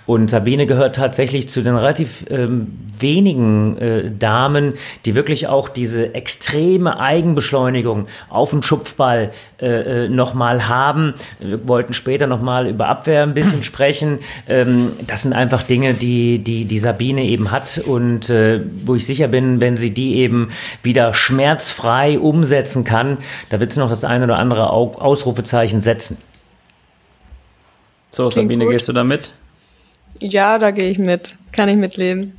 Und Sabine gehört tatsächlich zu den relativ ähm, wenigen äh, Damen, die wirklich auch diese extreme Eigenbeschleunigung auf den Schupfball äh, äh nochmal haben. Wir wollten später nochmal über Abwehr ein bisschen sprechen. Ähm, das sind einfach Dinge, die, die, die Sabine eben hat und äh, wo ich sicher bin, wenn sie die eben wieder schmerzfrei umsetzen kann, da wird du noch das eine oder andere Ausrufezeichen setzen? So, Klingt Sabine, gut. gehst du da mit? Ja, da gehe ich mit. Kann ich mitleben.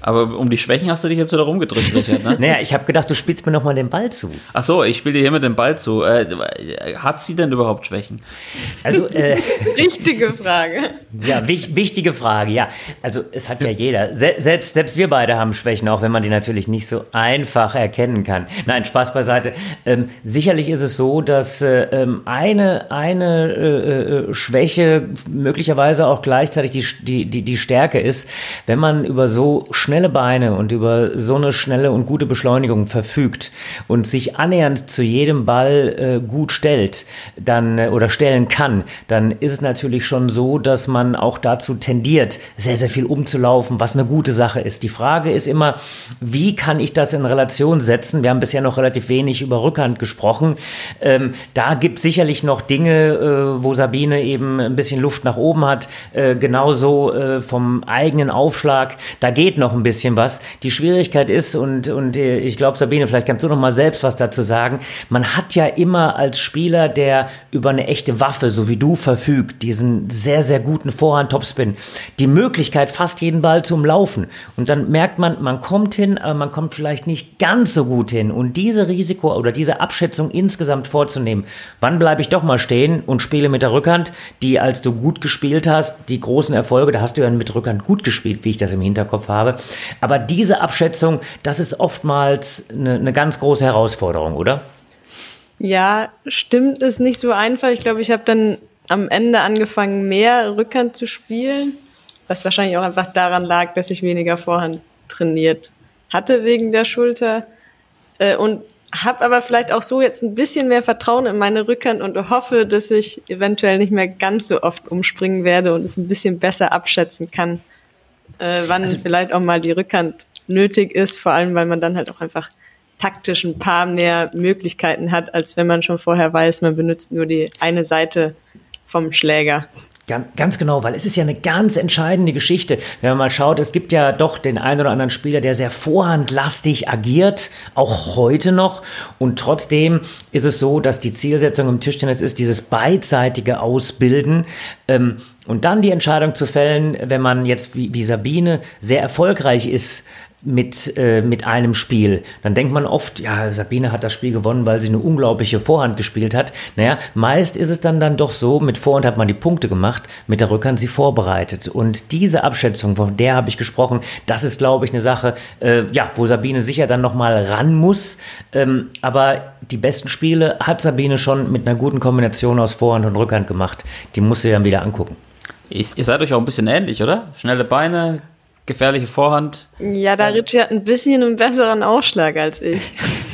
Aber um die Schwächen hast du dich jetzt wieder rumgedrückt, Richard, ne? naja, ich habe gedacht, du spielst mir nochmal den Ball zu. Ach so, ich spiele dir hier mit dem Ball zu. Äh, hat sie denn überhaupt Schwächen? Also, äh, Richtige Frage. Ja, wich, wichtige Frage, ja. Also, es hat ja jeder. Se selbst, selbst wir beide haben Schwächen, auch wenn man die natürlich nicht so einfach erkennen kann. Nein, Spaß beiseite. Ähm, sicherlich ist es so, dass äh, ähm, eine, eine äh, äh, Schwäche möglicherweise auch gleichzeitig die, die, die, die Stärke ist, wenn man über so schnelle Beine und über so eine schnelle und gute Beschleunigung verfügt und sich annähernd zu jedem Ball äh, gut stellt, dann äh, oder stellen kann, dann ist es natürlich schon so, dass man auch dazu tendiert, sehr, sehr viel umzulaufen, was eine gute Sache ist. Die Frage ist immer, wie kann ich das in Relation setzen? Wir haben bisher noch relativ wenig über Rückhand gesprochen. Ähm, da gibt es sicherlich noch Dinge, äh, wo Sabine eben ein bisschen Luft nach oben hat, äh, genauso äh, vom eigenen Aufschlag. Da geht noch ein bisschen was. Die Schwierigkeit ist, und, und äh, ich glaube, Sabine, vielleicht kannst du noch mal selbst was dazu sagen, man hat ja immer als Spieler, der über eine echte Waffe, so wie du, verfügt, diesen sehr, sehr guten Vorhand-Topspin, die Möglichkeit, fast jeden Ball zu umlaufen. Und dann merkt man, man kommt hin, aber man kommt vielleicht nicht ganz so gut hin. Und diese Risiko oder diese Abschätzung insgesamt vorzunehmen, wann bleibe ich doch mal stehen und spiele mit der Rückhand, die, als du gut gespielt hast, die großen Erfolge, da hast du ja mit Rückhand gut gespielt, wie ich das im Hinterkopf habe. Aber diese Abschätzung, das ist oftmals eine, eine ganz große Herausforderung, oder? Ja, stimmt, ist nicht so einfach. Ich glaube, ich habe dann am Ende angefangen, mehr Rückhand zu spielen, was wahrscheinlich auch einfach daran lag, dass ich weniger Vorhand trainiert hatte wegen der Schulter. Äh, und habe aber vielleicht auch so jetzt ein bisschen mehr Vertrauen in meine Rückhand und hoffe, dass ich eventuell nicht mehr ganz so oft umspringen werde und es ein bisschen besser abschätzen kann, äh, wann also, vielleicht auch mal die Rückhand nötig ist, vor allem weil man dann halt auch einfach taktisch ein paar mehr Möglichkeiten hat, als wenn man schon vorher weiß, man benutzt nur die eine Seite vom Schläger. Ganz, genau, weil es ist ja eine ganz entscheidende Geschichte. Wenn man mal schaut, es gibt ja doch den einen oder anderen Spieler, der sehr vorhandlastig agiert, auch heute noch. Und trotzdem ist es so, dass die Zielsetzung im Tischtennis ist, dieses beidseitige Ausbilden. Ähm, und dann die Entscheidung zu fällen, wenn man jetzt wie, wie Sabine sehr erfolgreich ist, mit, äh, mit einem Spiel. Dann denkt man oft, ja, Sabine hat das Spiel gewonnen, weil sie eine unglaubliche Vorhand gespielt hat. Naja, meist ist es dann dann doch so, mit Vorhand hat man die Punkte gemacht, mit der Rückhand sie vorbereitet. Und diese Abschätzung, von der habe ich gesprochen, das ist, glaube ich, eine Sache, äh, ja, wo Sabine sicher dann nochmal ran muss. Ähm, aber die besten Spiele hat Sabine schon mit einer guten Kombination aus Vorhand und Rückhand gemacht. Die muss sie dann wieder angucken. Ihr seid euch auch ein bisschen ähnlich, oder? Schnelle Beine, gefährliche Vorhand. Ja, da Richie hat ein bisschen einen besseren Ausschlag als ich.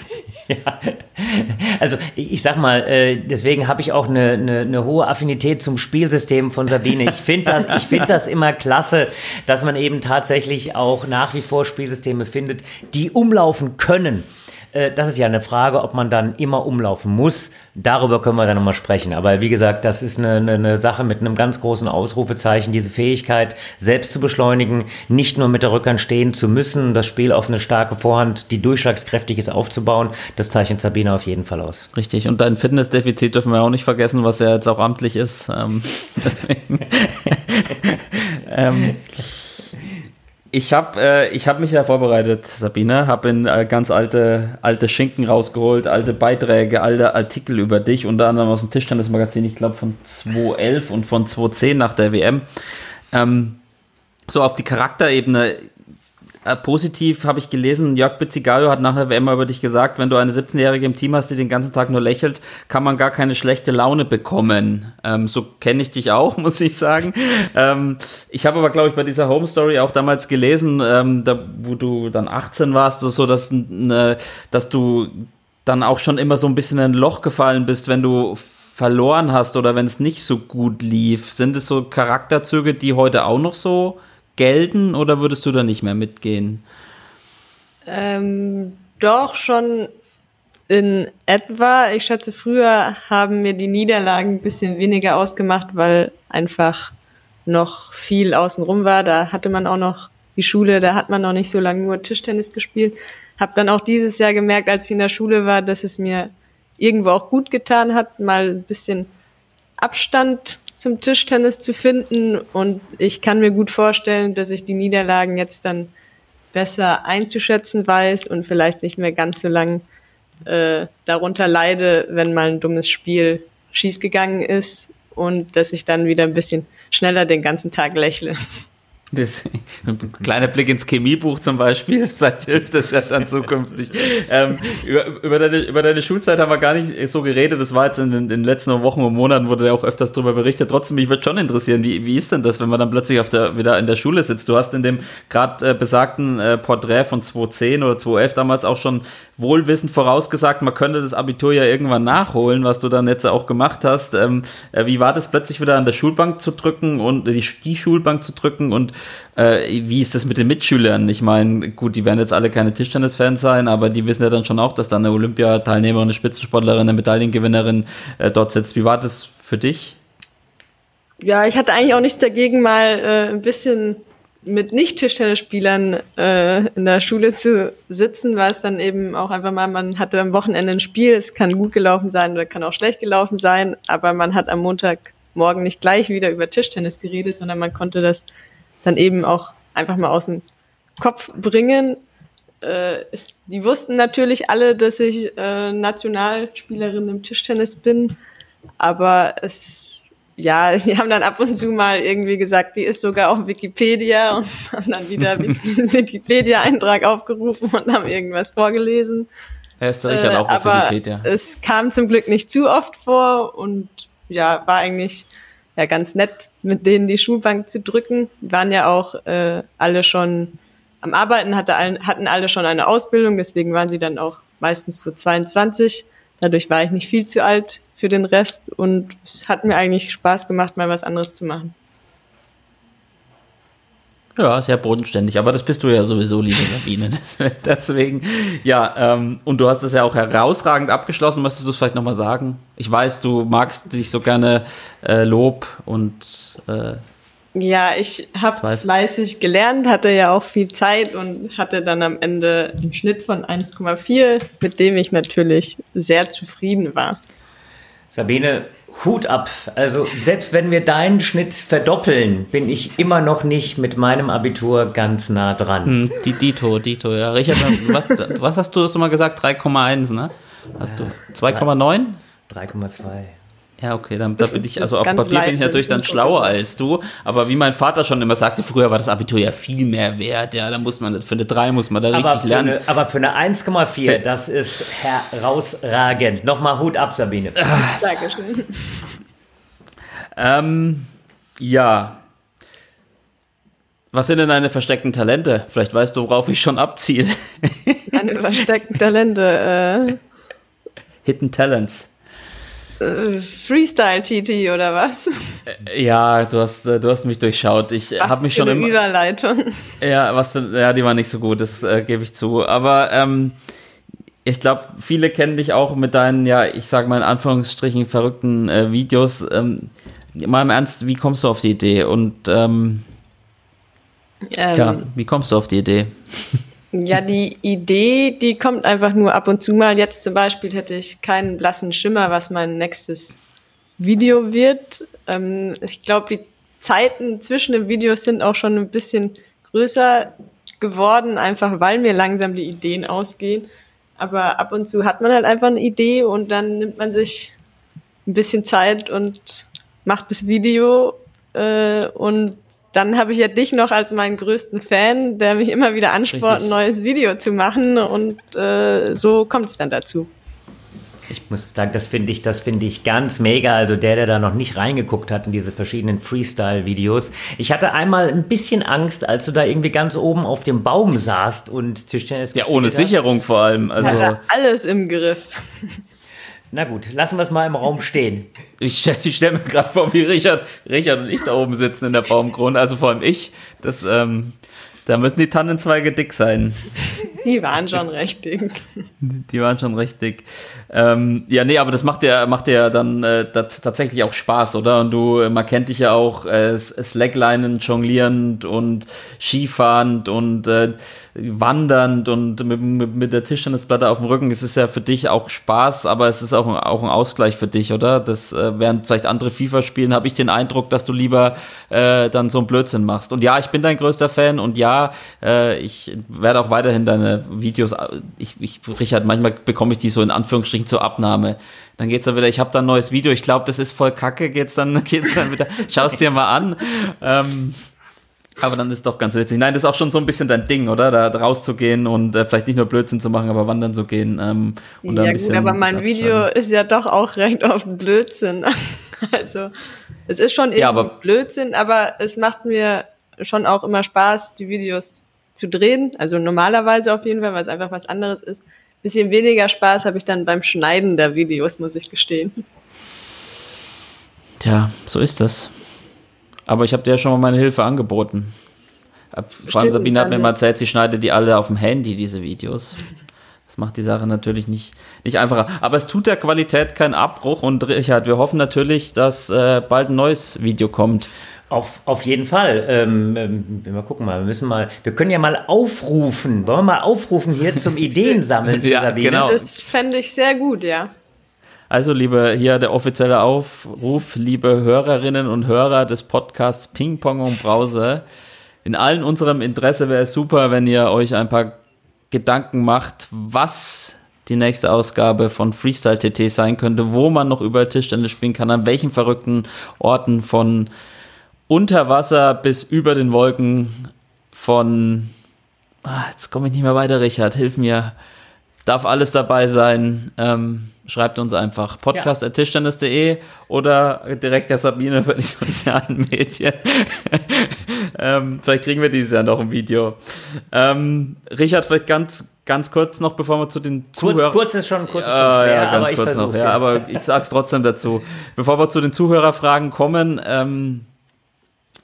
ja, also ich sag mal, äh, deswegen habe ich auch eine, eine, eine, hohe Affinität zum Spielsystem von Sabine. Ich finde das, ich finde das immer klasse, dass man eben tatsächlich auch nach wie vor Spielsysteme findet, die umlaufen können. Äh, das ist ja eine Frage, ob man dann immer umlaufen muss. Darüber können wir dann nochmal sprechen. Aber wie gesagt, das ist eine, eine, eine Sache mit einem ganz großen Ausrufezeichen, diese Fähigkeit, selbst zu beschleunigen, nicht nur mit der Rückhand stehen zu müssen, das Spiel auf eine starke Vorhand, die durchschlagskräftig ist, aufzubauen. Das zeichnet Sabine auf jeden Fall aus. Richtig. Und dein Fitnessdefizit dürfen wir auch nicht vergessen, was ja jetzt auch amtlich ist. Ähm, deswegen. ähm, ich habe äh, hab mich ja vorbereitet, Sabine, habe in äh, ganz alte, alte Schinken rausgeholt, alte Beiträge, alte Artikel über dich, unter anderem aus dem Tischtennismagazin, ich glaube von 2011 und von 2010 nach der WM. Ähm, so auf die Charakterebene äh, positiv habe ich gelesen, Jörg Bizzigayo hat nach der WM über dich gesagt, wenn du eine 17-Jährige im Team hast, die den ganzen Tag nur lächelt, kann man gar keine schlechte Laune bekommen. Ähm, so kenne ich dich auch, muss ich sagen. Ähm, ich habe aber, glaube ich, bei dieser Home Story auch damals gelesen, ähm, da, wo du dann 18 warst, so dass, ne, dass du dann auch schon immer so ein bisschen in ein Loch gefallen bist, wenn du verloren hast oder wenn es nicht so gut lief. Sind es so Charakterzüge, die heute auch noch so gelten oder würdest du da nicht mehr mitgehen? Ähm, doch schon in etwa. Ich schätze, früher haben mir die Niederlagen ein bisschen weniger ausgemacht, weil einfach noch viel außenrum war. Da hatte man auch noch die Schule, da hat man noch nicht so lange nur Tischtennis gespielt. Hab dann auch dieses Jahr gemerkt, als ich in der Schule war, dass es mir irgendwo auch gut getan hat, mal ein bisschen Abstand zum Tischtennis zu finden. Und ich kann mir gut vorstellen, dass ich die Niederlagen jetzt dann besser einzuschätzen weiß und vielleicht nicht mehr ganz so lang äh, darunter leide, wenn mal ein dummes Spiel schiefgegangen ist und dass ich dann wieder ein bisschen schneller den ganzen Tag lächle. Das, ein kleiner Blick ins Chemiebuch zum Beispiel, vielleicht hilft das ja dann zukünftig. ähm, über, über, deine, über deine Schulzeit haben wir gar nicht so geredet, das war jetzt in den, in den letzten Wochen und Monaten, wurde ja auch öfters darüber berichtet. Trotzdem, mich würde schon interessieren, wie, wie ist denn das, wenn man dann plötzlich auf der, wieder in der Schule sitzt? Du hast in dem gerade äh, besagten äh, Porträt von 2010 oder 2011 damals auch schon wohlwissend vorausgesagt, man könnte das Abitur ja irgendwann nachholen, was du dann jetzt auch gemacht hast. Ähm, äh, wie war das plötzlich wieder an der Schulbank zu drücken und die, die Schulbank zu drücken und äh, wie ist das mit den Mitschülern? Ich meine, gut, die werden jetzt alle keine Tischtennis-Fans sein, aber die wissen ja dann schon auch, dass da eine Olympiateilnehmerin, eine Spitzensportlerin, eine Medaillengewinnerin äh, dort sitzt. Wie war das für dich? Ja, ich hatte eigentlich auch nichts dagegen, mal äh, ein bisschen mit Nicht-Tischtennisspielern äh, in der Schule zu sitzen, war es dann eben auch einfach mal, man hatte am Wochenende ein Spiel, es kann gut gelaufen sein oder kann auch schlecht gelaufen sein, aber man hat am Montagmorgen nicht gleich wieder über Tischtennis geredet, sondern man konnte das dann eben auch einfach mal aus dem Kopf bringen. Äh, die wussten natürlich alle, dass ich äh, Nationalspielerin im Tischtennis bin, aber es ja, die haben dann ab und zu mal irgendwie gesagt, die ist sogar auf Wikipedia und haben dann wieder einen Wikipedia-Eintrag aufgerufen und haben irgendwas vorgelesen. Er ist der Richard Äh, auch auf Wikipedia. Es kam zum Glück nicht zu oft vor und ja, war eigentlich ja ganz nett, mit denen die Schulbank zu drücken. Die waren ja auch äh, alle schon am Arbeiten, hatte, hatten alle schon eine Ausbildung, deswegen waren sie dann auch meistens so 22. Dadurch war ich nicht viel zu alt für den Rest und es hat mir eigentlich Spaß gemacht, mal was anderes zu machen. Ja, sehr bodenständig, aber das bist du ja sowieso, liebe Sabine. Deswegen, ja, ähm, und du hast es ja auch herausragend abgeschlossen, möchtest du es vielleicht nochmal sagen? Ich weiß, du magst dich so gerne äh, Lob und äh, Ja, ich habe fleißig gelernt, hatte ja auch viel Zeit und hatte dann am Ende einen Schnitt von 1,4, mit dem ich natürlich sehr zufrieden war. Sabine, Hut ab. Also selbst wenn wir deinen Schnitt verdoppeln, bin ich immer noch nicht mit meinem Abitur ganz nah dran. hm, die Dito, Dito, ja. Richard, was, was hast du das mal gesagt? 3,1, ne? Hast du 2,9? 3,2. Ja, okay, dann da bin ich, also auf Papier bin ich natürlich dann schlauer als du. Aber wie mein Vater schon immer sagte, früher war das Abitur ja viel mehr wert. Ja, da muss man, für eine 3 muss man da Aber richtig für, lernen. eine, aber für eine 1,4, das ist herausragend. Nochmal Hut ab, Sabine. Dankeschön. Ähm, ja. Was sind denn deine versteckten Talente? Vielleicht weißt du, worauf ich schon abziele. Meine versteckten Talente. Hidden Talents. Äh, äh, Freestyle-TT oder was? Ja, du hast, äh, du hast mich durchschaut. Ich habe mich schon eine immer. Überleitung. Ja, was für, ja, die war nicht so gut, das äh, gebe ich zu. Aber ähm, ich glaube, viele kennen dich auch mit deinen, ja, ich sage mal in Anführungsstrichen verrückten äh, Videos. Ähm, mal im Ernst, wie kommst du auf die Idee? Und ähm, Ähm, ja, wie kommst du auf die Idee? Ja, die Idee, die kommt einfach nur ab und zu mal. Jetzt zum Beispiel hätte ich keinen blassen Schimmer, was mein nächstes Video wird. Ähm, ich glaube, die Zeiten zwischen den Videos sind auch schon ein bisschen größer geworden, einfach weil mir langsam die Ideen ausgehen. Aber ab und zu hat man halt einfach eine Idee und dann nimmt man sich ein bisschen Zeit und macht das Video. Äh, und dann habe ich ja dich noch als meinen größten Fan, der mich immer wieder anspornt, Richtig. ein neues Video zu machen. Und äh, so kommt es dann dazu. Ich muss sagen, das finde ich, das finde ich ganz mega. Also der, der da noch nicht reingeguckt hat in diese verschiedenen Freestyle-Videos. Ich hatte einmal ein bisschen Angst, als du da irgendwie ganz oben auf dem Baum saßt und Tischtennis Ja, ohne hast. Sicherung vor allem. Also Hatte alles im Griff. Na gut, lassen wir es mal im Raum stehen. ich stelle stell mir gerade vor, wie Richard, Richard und ich da oben sitzen in der Baumkrone. Also vor allem ich. Das, ähm, da müssen die Tannenzweige dick sein. Die waren schon recht dick. Die waren schon richtig. Ähm, ja, nee, aber das macht ja, macht ja dann äh, tatsächlich auch Spaß, oder? Und du, äh, man kennt dich ja auch äh, Slacklinen jonglierend und Skifahrend und äh, wandernd und mit, mit, mit der Tischtennisplatte auf dem Rücken. Es ist ja für dich auch Spaß, aber es ist auch, ein- auch ein Ausgleich für dich, oder? Das, äh, während vielleicht andere FIFA spielen, habe ich den Eindruck, dass du lieber äh, dann so einen Blödsinn machst. Und ja, ich bin dein größter Fan und ja, äh, ich werde auch weiterhin deine Videos, ich, ich Richard, manchmal bekomme ich die so in Anführungsstrichen zur Abnahme. Dann geht's dann wieder, ich habe da ein neues Video, ich glaube, das ist voll kacke, geht's dann, geht's dann wieder, schaust dir mal an. Ähm, aber dann ist doch ganz witzig. Nein, das ist auch schon so ein bisschen dein Ding, oder? Da rauszugehen und äh, vielleicht nicht nur Blödsinn zu machen, aber wandern zu gehen. Ähm, und da ein ja bisschen gut, aber mein Video ist ja doch auch recht oft Blödsinn. Also es ist schon irgendwie Ja, aber- Blödsinn, aber es macht mir schon auch immer Spaß, die Videos zu drehen. Also normalerweise auf jeden Fall, weil es einfach was anderes ist. Bisschen weniger Spaß habe ich dann beim Schneiden der Videos, muss ich gestehen. Tja, so ist das. Aber ich habe dir ja schon mal meine Hilfe angeboten. Vor allem Sabine hat mir mal erzählt, sie schneidet die alle auf dem Handy, diese Videos. Das macht die Sache natürlich nicht, nicht einfacher. Aber es tut der Qualität keinen Abbruch. Und Richard, wir hoffen natürlich, dass äh, bald ein neues Video kommt. Auf, auf jeden Fall. Ähm, ähm, wir gucken mal, wir müssen mal, wir können ja mal aufrufen. Wollen wir mal aufrufen hier zum Ideensammeln für Ja, Sabine? genau. Das fände ich sehr gut, ja. Also, liebe, hier der offizielle Aufruf, liebe Hörerinnen und Hörer des Podcasts Ping Pong und Brause. In allen unserem Interesse wäre es super, wenn ihr euch ein paar Gedanken macht, was die nächste Ausgabe von Freestyle TT sein könnte, wo man noch über Tischtennis spielen kann, an welchen verrückten Orten von unter Wasser bis über den Wolken, von, ah, jetzt komme ich nicht mehr weiter, Richard, hilf mir. Darf alles dabei sein. Ähm, schreibt uns einfach podcast.tischtennis.de oder direkt der Sabine über die sozialen Medien. ähm, vielleicht kriegen wir dieses Jahr noch ein Video. Ähm, Richard, vielleicht ganz, ganz kurz noch, bevor wir zu den Kurz, Zuhörern... kurz ist schon, kurz ist schon Ja, schwer, ja, ganz aber ich kurz noch. versuch's. Ja, aber ich sag's trotzdem dazu. Bevor wir zu den Zuhörerfragen kommen, ähm,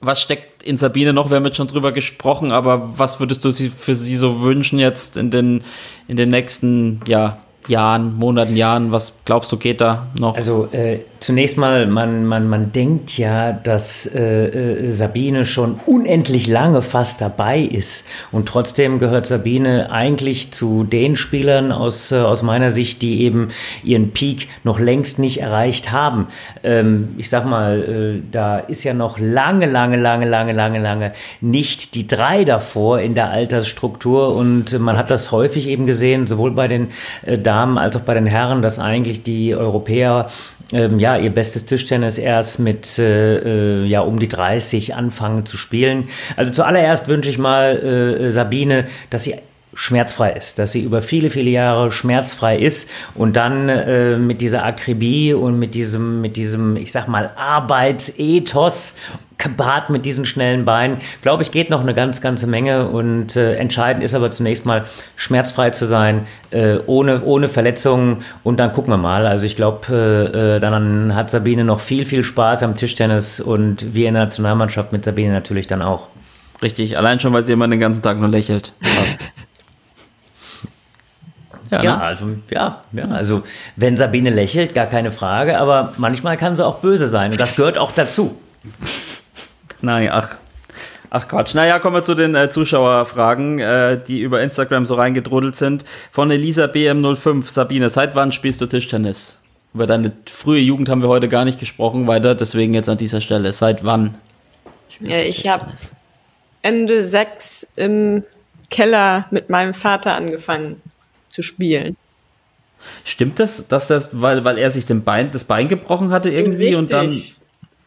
was steckt in Sabine noch? Wir haben jetzt schon drüber gesprochen, aber was würdest du sie für sie so wünschen jetzt in den, in den nächsten, ja, Jahren, Monaten, Jahren? Was glaubst du, geht da noch? Also äh, zunächst mal, man, man, man denkt ja, dass äh, äh, Sabine schon unendlich lange fast dabei ist. Und trotzdem gehört Sabine eigentlich zu den Spielern aus, äh, aus meiner Sicht, die eben ihren Peak noch längst nicht erreicht haben. Ähm, ich sag mal, äh, da ist ja noch lange, lange, lange, lange, lange, lange nicht die drei davor in der Altersstruktur. Und man hat das häufig eben gesehen, sowohl bei den äh, Damen als auch bei den Herren, dass eigentlich die Europäer ähm, ja, ihr bestes Tischtennis erst mit äh, äh, ja, um die 30 anfangen zu spielen. Also zuallererst wünsche ich mal äh, Sabine, dass sie schmerzfrei ist, dass sie über viele, viele Jahre schmerzfrei ist und dann äh, mit dieser Akribie und mit diesem, mit diesem, ich sag mal, Arbeitsethos gepaart mit diesen schnellen Beinen, glaube ich, geht noch eine ganz, ganze Menge und äh, entscheidend ist aber zunächst mal schmerzfrei zu sein, äh, ohne, ohne Verletzungen und dann gucken wir mal. Also ich glaube, äh, äh, dann hat Sabine noch viel, viel Spaß am Tischtennis und wir in der Nationalmannschaft mit Sabine natürlich dann auch. Richtig, allein schon, weil sie immer den ganzen Tag nur lächelt. Ja, Ja, ne? also ja, ja, also wenn Sabine lächelt, gar keine Frage, aber manchmal kann sie auch böse sein und das gehört auch dazu. Nein, ach. Ach Quatsch. Naja, kommen wir zu den äh, Zuschauerfragen, äh, die über Instagram so reingedrudelt sind. Von Elisa BM05. Sabine, seit wann spielst du Tischtennis? Über deine frühe Jugend haben wir heute gar nicht gesprochen, weiter, deswegen jetzt an dieser Stelle. Seit wann? Ja, ich habe? Ende sechs im Keller mit meinem Vater angefangen zu spielen. Stimmt das, dass das, weil, weil er sich den Bein, das Bein gebrochen hatte irgendwie und dann.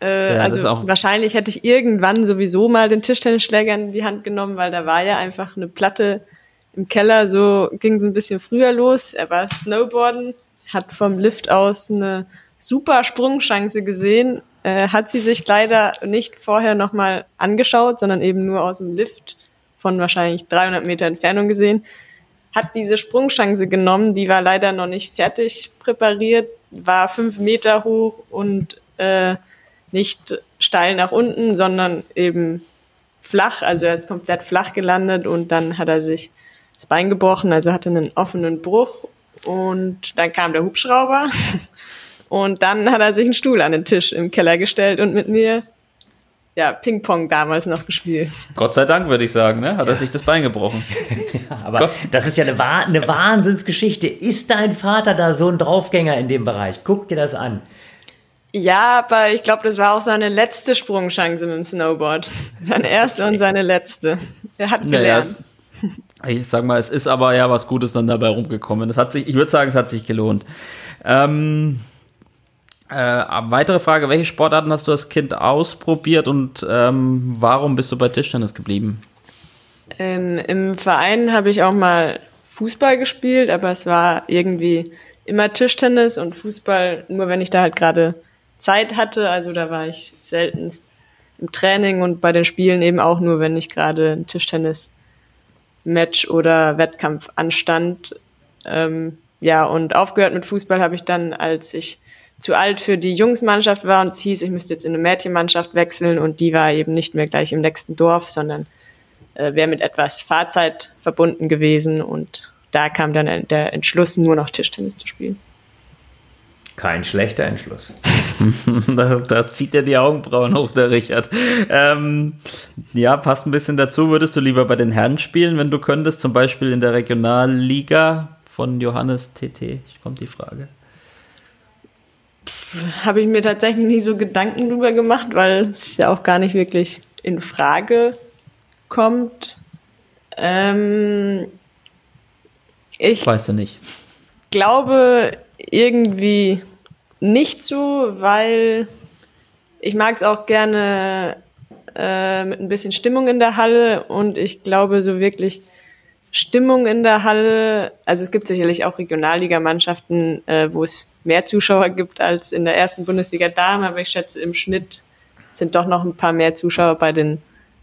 Äh, Ja, also wahrscheinlich hätte ich irgendwann sowieso mal den Tischtennisschläger in die Hand genommen, weil da war ja einfach eine Platte im Keller. So ging es ein bisschen früher los. Er war Snowboarden, hat vom Lift aus eine super Sprungchance gesehen, äh, hat sie sich leider nicht vorher nochmal angeschaut, sondern eben nur aus dem Lift von wahrscheinlich 300 Meter Entfernung gesehen hat diese Sprungchance genommen, die war leider noch nicht fertig präpariert, war fünf Meter hoch und äh, nicht steil nach unten, sondern eben flach. Also er ist komplett flach gelandet und dann hat er sich das Bein gebrochen, also hatte einen offenen Bruch und dann kam der Hubschrauber und dann hat er sich einen Stuhl an den Tisch im Keller gestellt und mit mir ja Ping-Pong damals noch gespielt. Gott sei Dank, würde ich sagen, ne? Hat er sich das Bein gebrochen. Aber Gott. das ist ja eine, Wah- eine Wahnsinnsgeschichte. Ist dein Vater da so ein Draufgänger in dem Bereich? Guck dir das an. Ja, aber ich glaube, das war auch seine letzte Sprungchance mit dem Snowboard. Seine erste und seine letzte. Er hat Naja, gelernt. Ich sag mal, es ist aber ja was Gutes dann dabei rumgekommen. Es hat sich, ich würde sagen, es hat sich gelohnt. Ähm, äh, weitere Frage: Welche Sportarten hast du als Kind ausprobiert und ähm, warum bist du bei Tischtennis geblieben? Ähm, Im Verein habe ich auch mal Fußball gespielt, aber es war irgendwie immer Tischtennis und Fußball, nur wenn ich da halt gerade Zeit hatte. Also da war ich seltenst im Training und bei den Spielen eben auch nur, wenn ich gerade ein Tischtennis-Match oder Wettkampf anstand. Ähm, ja, und aufgehört mit Fußball habe ich dann, als ich zu alt für die Jungsmannschaft war und es hieß, ich müsste jetzt in eine Mädchenmannschaft wechseln und die war eben nicht mehr gleich im nächsten Dorf, sondern äh, wäre mit etwas Fahrzeit verbunden gewesen und da kam dann der Entschluss, nur noch Tischtennis zu spielen. Kein schlechter Entschluss. da, da, zieht er die Augenbrauen hoch, der Richard. Ähm, ja, passt ein bisschen dazu. Würdest du lieber bei den Herren spielen, wenn du könntest, zum Beispiel in der Regionalliga von Johannes TT? Kommt die Frage. Habe ich mir tatsächlich nie so Gedanken drüber gemacht, weil es ja auch gar nicht wirklich in Frage kommt. Ähm, ich weißt du nicht. glaube irgendwie nicht so, weil ich mag es auch gerne äh, mit ein bisschen Stimmung in der Halle und ich glaube so wirklich Stimmung in der Halle, also es gibt sicherlich auch Regionalligamannschaften, äh, wo es mehr Zuschauer gibt als in der ersten Bundesliga Damen, aber ich schätze im Schnitt sind doch noch ein paar mehr Zuschauer bei den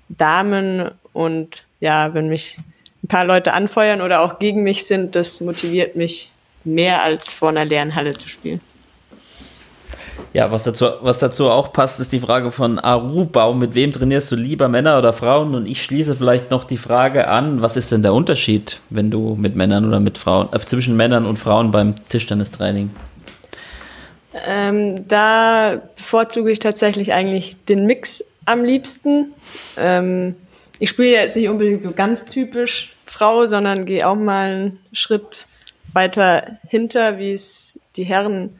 Damen und ja, wenn mich ein paar Leute anfeuern oder auch gegen mich sind, das motiviert mich mehr als vor einer leeren Halle zu spielen. Ja, was dazu, was dazu auch passt, ist die Frage von Arubau. Mit wem trainierst du lieber, Männer oder Frauen? Und ich schließe vielleicht noch die Frage an, was ist denn der Unterschied, wenn du mit Männern oder mit Frauen, äh, zwischen Männern und Frauen beim Tischtennistraining? Ähm, da bevorzuge ich tatsächlich eigentlich den Mix am liebsten. Ähm, ich spiele jetzt nicht unbedingt so ganz typisch Frau, sondern gehe auch mal einen Schritt weiter hinter, wie es die Herren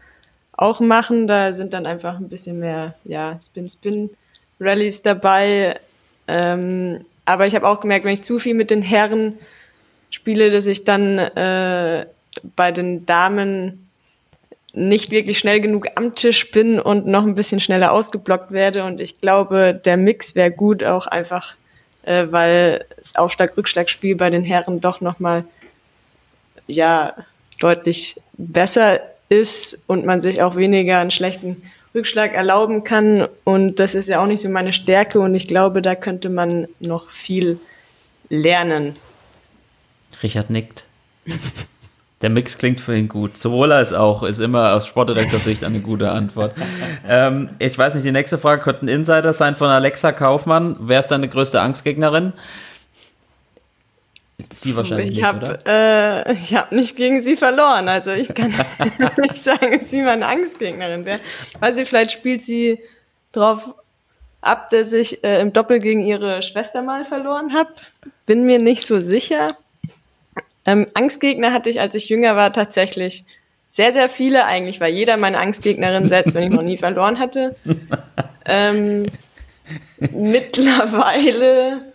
auch machen. Da sind dann einfach ein bisschen mehr ja, Spin-Spin-Rallies dabei. Ähm, aber ich habe auch gemerkt, wenn ich zu viel mit den Herren spiele, dass ich dann äh, bei den Damen nicht wirklich schnell genug am Tisch bin und noch ein bisschen schneller ausgeblockt werde. Und ich glaube, der Mix wäre gut, auch einfach, äh, weil das Aufschlag-Rückschlag-Spiel bei den Herren doch nochmal ja, deutlich besser ist und man sich auch weniger einen schlechten Rückschlag erlauben kann. Und das ist ja auch nicht so meine Stärke und ich glaube, da könnte man noch viel lernen. Richard nickt. Der Mix klingt für ihn gut. Sowohl als auch ist immer aus Sportdirektor-Sicht eine gute Antwort. ähm, ich weiß nicht, die nächste Frage könnte ein Insider sein von Alexa Kaufmann. Wer ist deine größte Angstgegnerin? Sie wahrscheinlich ich hab, nicht, äh, ich habe nicht gegen sie verloren. Also ich kann nicht sagen, dass sie meine Angstgegnerin wäre. Weil sie vielleicht spielt sie drauf ab, dass ich äh, im Doppel gegen ihre Schwester mal verloren habe. Bin mir nicht so sicher. Ähm, Angstgegner hatte ich, als ich jünger war, tatsächlich sehr, sehr viele. Eigentlich war jeder meine Angstgegnerin, selbst wenn ich noch nie verloren hatte. Ähm, mittlerweile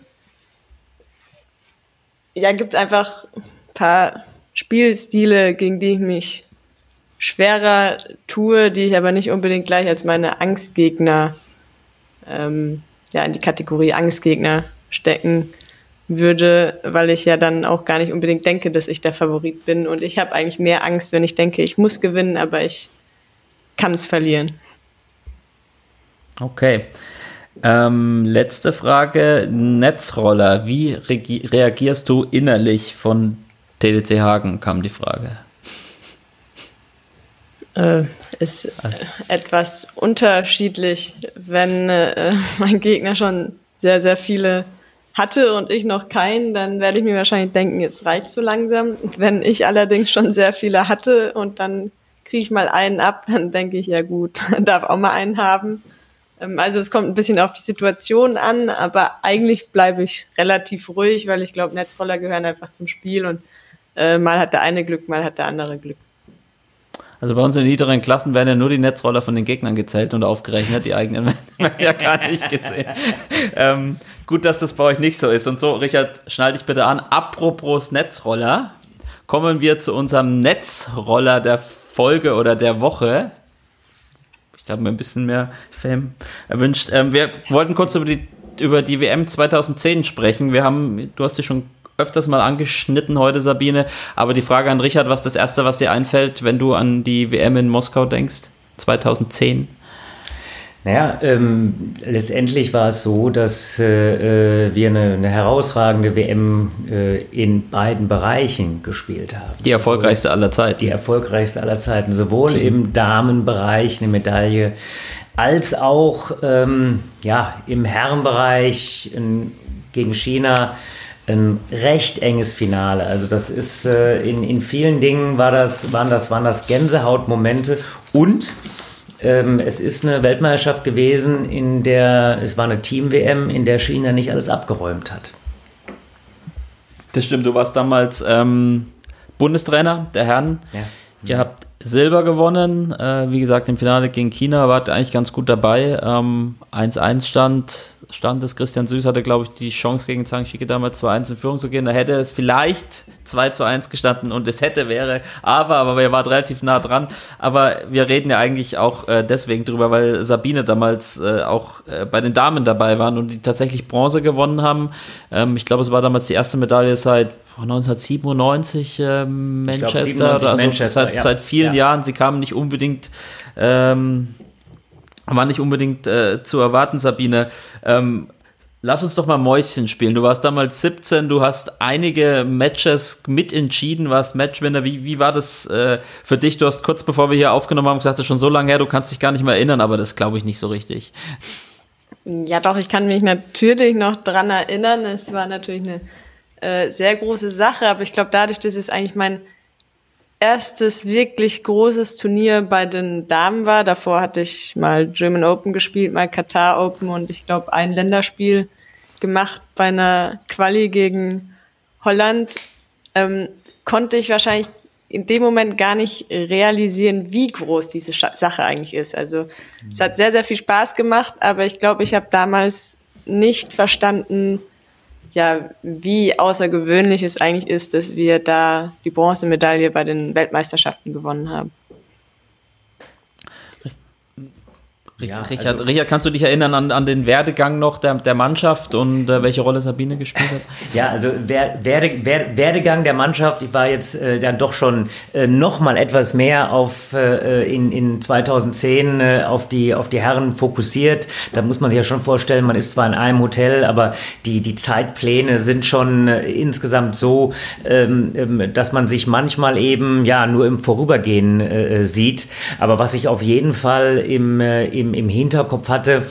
ja, gibt es einfach ein paar Spielstile, gegen die ich mich schwerer tue, die ich aber nicht unbedingt gleich als meine Angstgegner ähm, ja, in die Kategorie Angstgegner stecken würde, weil ich ja dann auch gar nicht unbedingt denke, dass ich der Favorit bin. Und ich habe eigentlich mehr Angst, wenn ich denke, ich muss gewinnen, aber ich kann es verlieren. Okay. Ähm, letzte Frage: Netzroller. Wie reagierst du innerlich von TDC Hagen? kam die Frage. Äh, ist also. etwas unterschiedlich, wenn äh, mein Gegner schon sehr, sehr viele hatte und ich noch keinen, dann werde ich mir wahrscheinlich denken, jetzt reicht so langsam. Wenn ich allerdings schon sehr viele hatte und dann kriege ich mal einen ab, dann denke ich, ja gut, darf auch mal einen haben. Ähm, also es kommt ein bisschen auf die Situation an, aber eigentlich bleibe ich relativ ruhig, weil ich glaube, Netzroller gehören einfach zum Spiel und äh, mal hat der eine Glück, mal hat der andere Glück. Also bei uns in den niederen Klassen werden ja nur die Netzroller von den Gegnern gezählt und aufgerechnet, die eigenen werden ja gar nicht gesehen. ähm, gut, dass das bei euch nicht so ist. Und so, Richard, schnall dich bitte an. Apropos Netzroller, kommen wir zu unserem Netzroller der Folge oder der Woche. Ich habe mir ein bisschen mehr Fame erwünscht. Ähm, wir wollten kurz über die, über die WM 2010 sprechen. Wir haben, du hast dich schon öfters mal angeschnitten heute, Sabine. Aber die Frage an Richard, was das Erste, was dir einfällt, wenn du an die WM in Moskau denkst, 2010? Naja, ähm, letztendlich war es so, dass äh, äh wir eine, eine, herausragende WM äh, in beiden Bereichen gespielt haben. Die erfolgreichste aller Zeiten. Die erfolgreichste aller Zeiten. Sowohl Team. im Damenbereich eine Medaille, als auch ähm, ja, im Herrenbereich in, gegen China ein recht enges Finale. Also das ist äh, in, in vielen Dingen war das, waren das, waren das Gänsehautmomente und ähm, es ist eine Weltmeisterschaft gewesen, in der, es war eine Team-WM, in der China nicht alles abgeräumt hat. Das stimmt, du warst damals ähm, Bundestrainer der Herren. Ja. Ihr habt Silber gewonnen. Äh, wie gesagt, im Finale gegen China wart ihr eigentlich ganz gut dabei. 1-1 ähm, stand, stand es. Christian Süß hatte, glaube ich, die Chance gegen Zhang Shike damals 2-1 in Führung zu gehen. Da hätte es vielleicht 2-1 gestanden und es hätte wäre, aber, aber ihr wart relativ nah dran. Aber wir reden ja eigentlich auch äh, deswegen drüber, weil Sabine damals äh, auch äh, bei den Damen dabei waren und die tatsächlich Bronze gewonnen haben. Ähm, ich glaube, es war damals die erste Medaille seit 1997 äh, Manchester, glaub, 97 also Manchester, seit, ja. seit vielen ja. Jahren. Sie kamen nicht unbedingt, ähm, war nicht unbedingt äh, zu erwarten, Sabine. Ähm, lass uns doch mal Mäuschen spielen. Du warst damals 17, du hast einige Matches mitentschieden, warst Matchwinner. Wie, wie war das äh, für dich? Du hast kurz bevor wir hier aufgenommen haben gesagt, das ist schon so lange her, du kannst dich gar nicht mehr erinnern, aber das glaube ich nicht so richtig. Ja, doch, ich kann mich natürlich noch dran erinnern. Es war natürlich eine äh, sehr große Sache, aber ich glaube, dadurch, dass es eigentlich mein erstes wirklich großes Turnier bei den Damen war, davor hatte ich mal German Open gespielt, mal Qatar Open und ich glaube ein Länderspiel gemacht bei einer Quali gegen Holland, ähm, konnte ich wahrscheinlich in dem Moment gar nicht realisieren, wie groß diese Sache eigentlich ist. Also es hat sehr, sehr viel Spaß gemacht, aber ich glaube, ich habe damals nicht verstanden, ja, wie außergewöhnlich es eigentlich ist, dass wir da die Bronzemedaille bei den Weltmeisterschaften gewonnen haben. Ja, Richard, also, Richard, kannst du dich erinnern an, an den Werdegang noch der, der Mannschaft und äh, welche Rolle Sabine gespielt hat? Ja, also Werde, Werde, Werdegang der Mannschaft, ich war jetzt äh, dann doch schon äh, noch mal etwas mehr auf äh, in, in 2010 äh, auf die auf die Herren fokussiert. Da muss man sich ja schon vorstellen, man ist zwar in einem Hotel, aber die die Zeitpläne sind schon äh, insgesamt so, ähm, ähm, dass man sich manchmal eben ja nur im Vorübergehen äh, sieht. Aber was ich auf jeden Fall im, im im, im Hinterkopf hatte,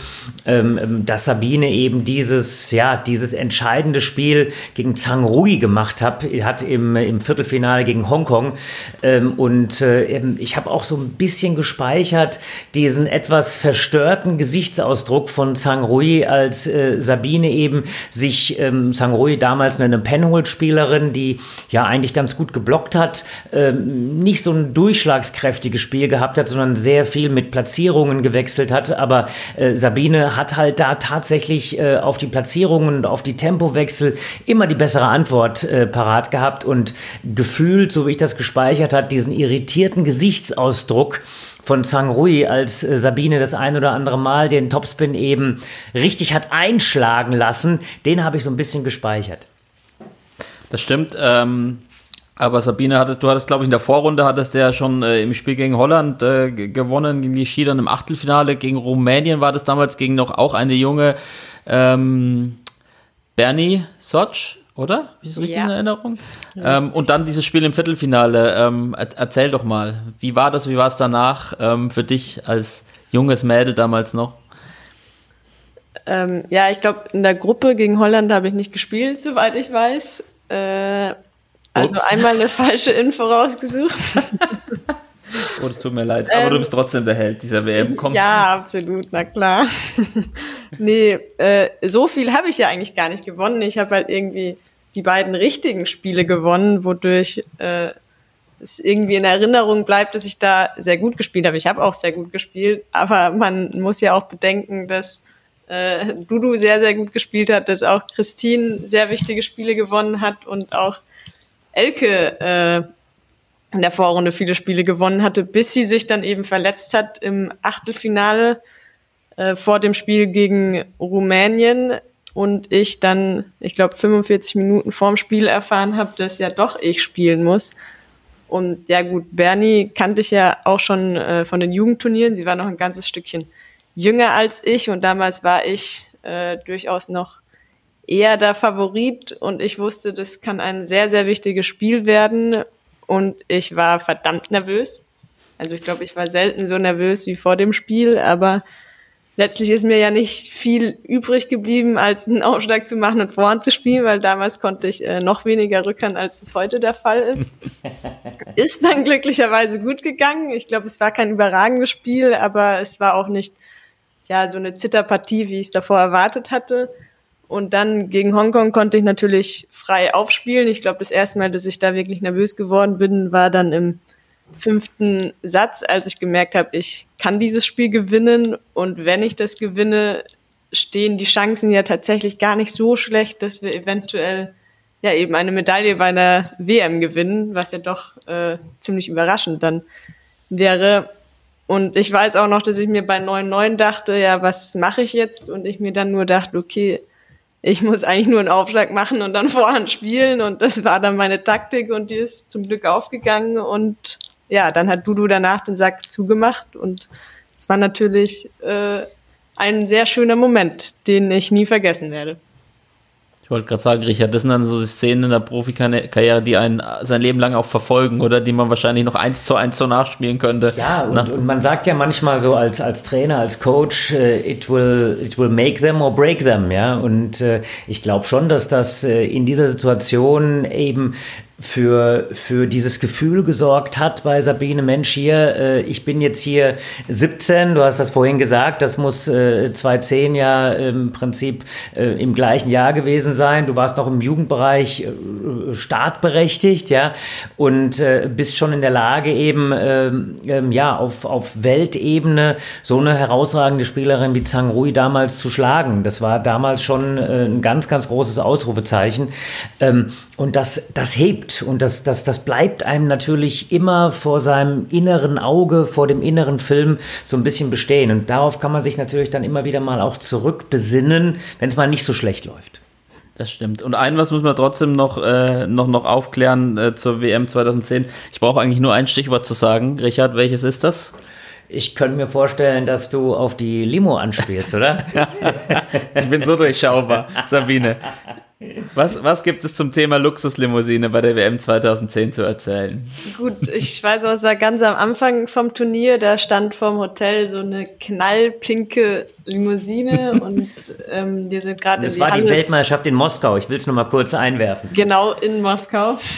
ähm, ähm, dass Sabine eben dieses, ja, dieses entscheidende Spiel gegen Zhang Rui gemacht hat, hat im, im Viertelfinale gegen Hongkong. Ähm, und äh, ich habe auch so ein bisschen gespeichert diesen etwas verstörten Gesichtsausdruck von Zhang Rui, als äh, Sabine eben sich, ähm, Zhang Rui damals eine Penhold-Spielerin, die ja eigentlich ganz gut geblockt hat, ähm, nicht so ein durchschlagskräftiges Spiel gehabt hat, sondern sehr viel mit Platzierungen gewechselt gewechselt hat. Aber äh, Sabine hat halt da tatsächlich äh, auf die Platzierungen und auf die Tempowechsel immer die bessere Antwort äh, parat gehabt und gefühlt, so wie ich das gespeichert hat, diesen irritierten Gesichtsausdruck von Zhang Rui, als äh, Sabine das ein oder andere Mal den Topspin eben richtig hat einschlagen lassen, den habe ich so ein bisschen gespeichert. Das stimmt. Ähm, aber Sabine, hattest, du hattest, glaube ich, in der Vorrunde hattest du ja schon äh, im Spiel gegen Holland äh, gewonnen, gegen die Schiedern im Achtelfinale. Gegen Rumänien war das damals gegen noch auch eine junge ähm, Bernie Sotsch, oder? Wie ist das richtig ja. in Erinnerung? Ähm, und dann dieses Spiel im Viertelfinale. Ähm, erzähl doch mal, wie war das, wie war es danach ähm, für dich als junges Mädel damals noch? Ähm, ja, ich glaube, in der Gruppe gegen Holland habe ich nicht gespielt, soweit ich weiß. Äh, also Ups. einmal eine falsche Info rausgesucht. Oh, das tut mir leid. Aber ähm, du bist trotzdem der Held dieser WM. Komm. Ja, absolut, na klar. nee, äh, so viel habe ich ja eigentlich gar nicht gewonnen. Ich habe halt irgendwie die beiden richtigen Spiele gewonnen, wodurch äh, es irgendwie in Erinnerung bleibt, dass ich da sehr gut gespielt habe. Ich habe auch sehr gut gespielt, aber man muss ja auch bedenken, dass äh, Dudu sehr, sehr gut gespielt hat, dass auch Christine sehr wichtige Spiele gewonnen hat und auch Elke äh, in der Vorrunde viele Spiele gewonnen hatte, bis sie sich dann eben verletzt hat im Achtelfinale äh, vor dem Spiel gegen Rumänien und ich dann, ich glaube, 45 Minuten vorm Spiel erfahren habe, dass ja doch ich spielen muss. Und ja gut, Bernie kannte ich ja auch schon äh, von den Jugendturnieren. Sie war noch ein ganzes Stückchen jünger als ich und damals war ich äh, durchaus noch eher der Favorit und ich wusste, das kann ein sehr, sehr wichtiges Spiel werden und ich war verdammt nervös. Also ich glaube, ich war selten so nervös wie vor dem Spiel, aber letztlich ist mir ja nicht viel übrig geblieben, als einen Aufschlag zu machen und Vorhand zu spielen, weil damals konnte ich äh, noch weniger rückern, als es heute der Fall ist. ist dann glücklicherweise gut gegangen. Ich glaube, es war kein überragendes Spiel, aber es war auch nicht ja so eine Zitterpartie, wie ich es davor erwartet hatte. Und dann gegen Hongkong konnte ich natürlich frei aufspielen. Ich glaube, das erste Mal, dass ich da wirklich nervös geworden bin, war dann im fünften Satz, als ich gemerkt habe, ich kann dieses Spiel gewinnen und wenn ich das gewinne, stehen die Chancen ja tatsächlich gar nicht so schlecht, dass wir eventuell ja eben eine Medaille bei einer WM gewinnen, was ja doch äh, ziemlich überraschend dann wäre. Und ich weiß auch noch, dass ich mir bei 9-9 dachte, ja, was mache ich jetzt? Und ich mir dann nur dachte, okay, ich muss eigentlich nur einen Aufschlag machen und dann Vorhand spielen. Und das war dann meine Taktik und die ist zum Glück aufgegangen. Und ja, dann hat Dudu danach den Sack zugemacht und es war natürlich äh, ein sehr schöner Moment, den ich nie vergessen werde. Ich wollte gerade sagen, Richard, das sind dann so die Szenen in der Profikarriere, die einen sein Leben lang auch verfolgen oder die man wahrscheinlich noch eins zu eins so nachspielen könnte. Ja, und, und man sagt ja manchmal so als, als Trainer, als Coach, äh, it, will, it will make them or break them, ja. Und äh, ich glaube schon, dass das äh, in dieser Situation eben für, für dieses Gefühl gesorgt hat bei Sabine Mensch hier, äh, ich bin jetzt hier 17, du hast das vorhin gesagt, das muss äh, 2010 ja im Prinzip äh, im gleichen Jahr gewesen sein. Du warst noch im Jugendbereich äh, startberechtigt, ja, und äh, bist schon in der Lage eben, ähm, ähm, ja, auf, auf Weltebene so eine herausragende Spielerin wie Zhang Rui damals zu schlagen. Das war damals schon äh, ein ganz, ganz großes Ausrufezeichen. Ähm, und das, das hebt und das, das, das bleibt einem natürlich immer vor seinem inneren Auge, vor dem inneren Film so ein bisschen bestehen. Und darauf kann man sich natürlich dann immer wieder mal auch zurückbesinnen, wenn es mal nicht so schlecht läuft. Das stimmt. Und ein was muss man trotzdem noch, äh, noch, noch aufklären äh, zur WM 2010. Ich brauche eigentlich nur ein Stichwort zu sagen. Richard, welches ist das? Ich könnte mir vorstellen, dass du auf die Limo anspielst, oder? ich bin so durchschaubar, Sabine. Was, was gibt es zum Thema Luxuslimousine bei der WM 2010 zu erzählen? Gut, ich weiß noch, es war ganz am Anfang vom Turnier, da stand vorm Hotel so eine knallpinke Limousine und ähm, wir sind gerade Das war Halle. die Weltmeisterschaft in Moskau, ich will es nochmal kurz einwerfen. Genau, in Moskau.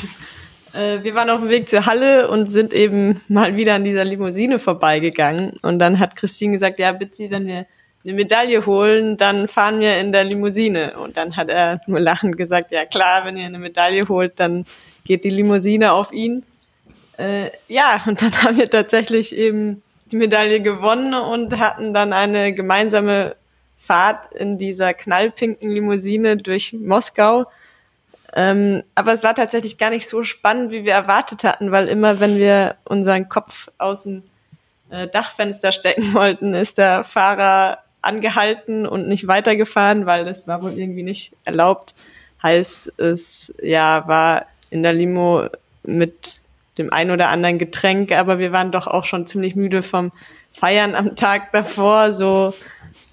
Äh, wir waren auf dem Weg zur Halle und sind eben mal wieder an dieser Limousine vorbeigegangen und dann hat Christine gesagt, ja bitte, wenn wir eine Medaille holen, dann fahren wir in der Limousine. Und dann hat er nur lachend gesagt, ja klar, wenn ihr eine Medaille holt, dann geht die Limousine auf ihn. Äh, ja, und dann haben wir tatsächlich eben die Medaille gewonnen und hatten dann eine gemeinsame Fahrt in dieser knallpinken Limousine durch Moskau. Ähm, aber es war tatsächlich gar nicht so spannend, wie wir erwartet hatten, weil immer, wenn wir unseren Kopf aus dem äh, Dachfenster stecken wollten, ist der Fahrer angehalten und nicht weitergefahren, weil das war wohl irgendwie nicht erlaubt. Heißt, es ja war in der Limo mit dem ein oder anderen Getränk, aber wir waren doch auch schon ziemlich müde vom Feiern am Tag davor, so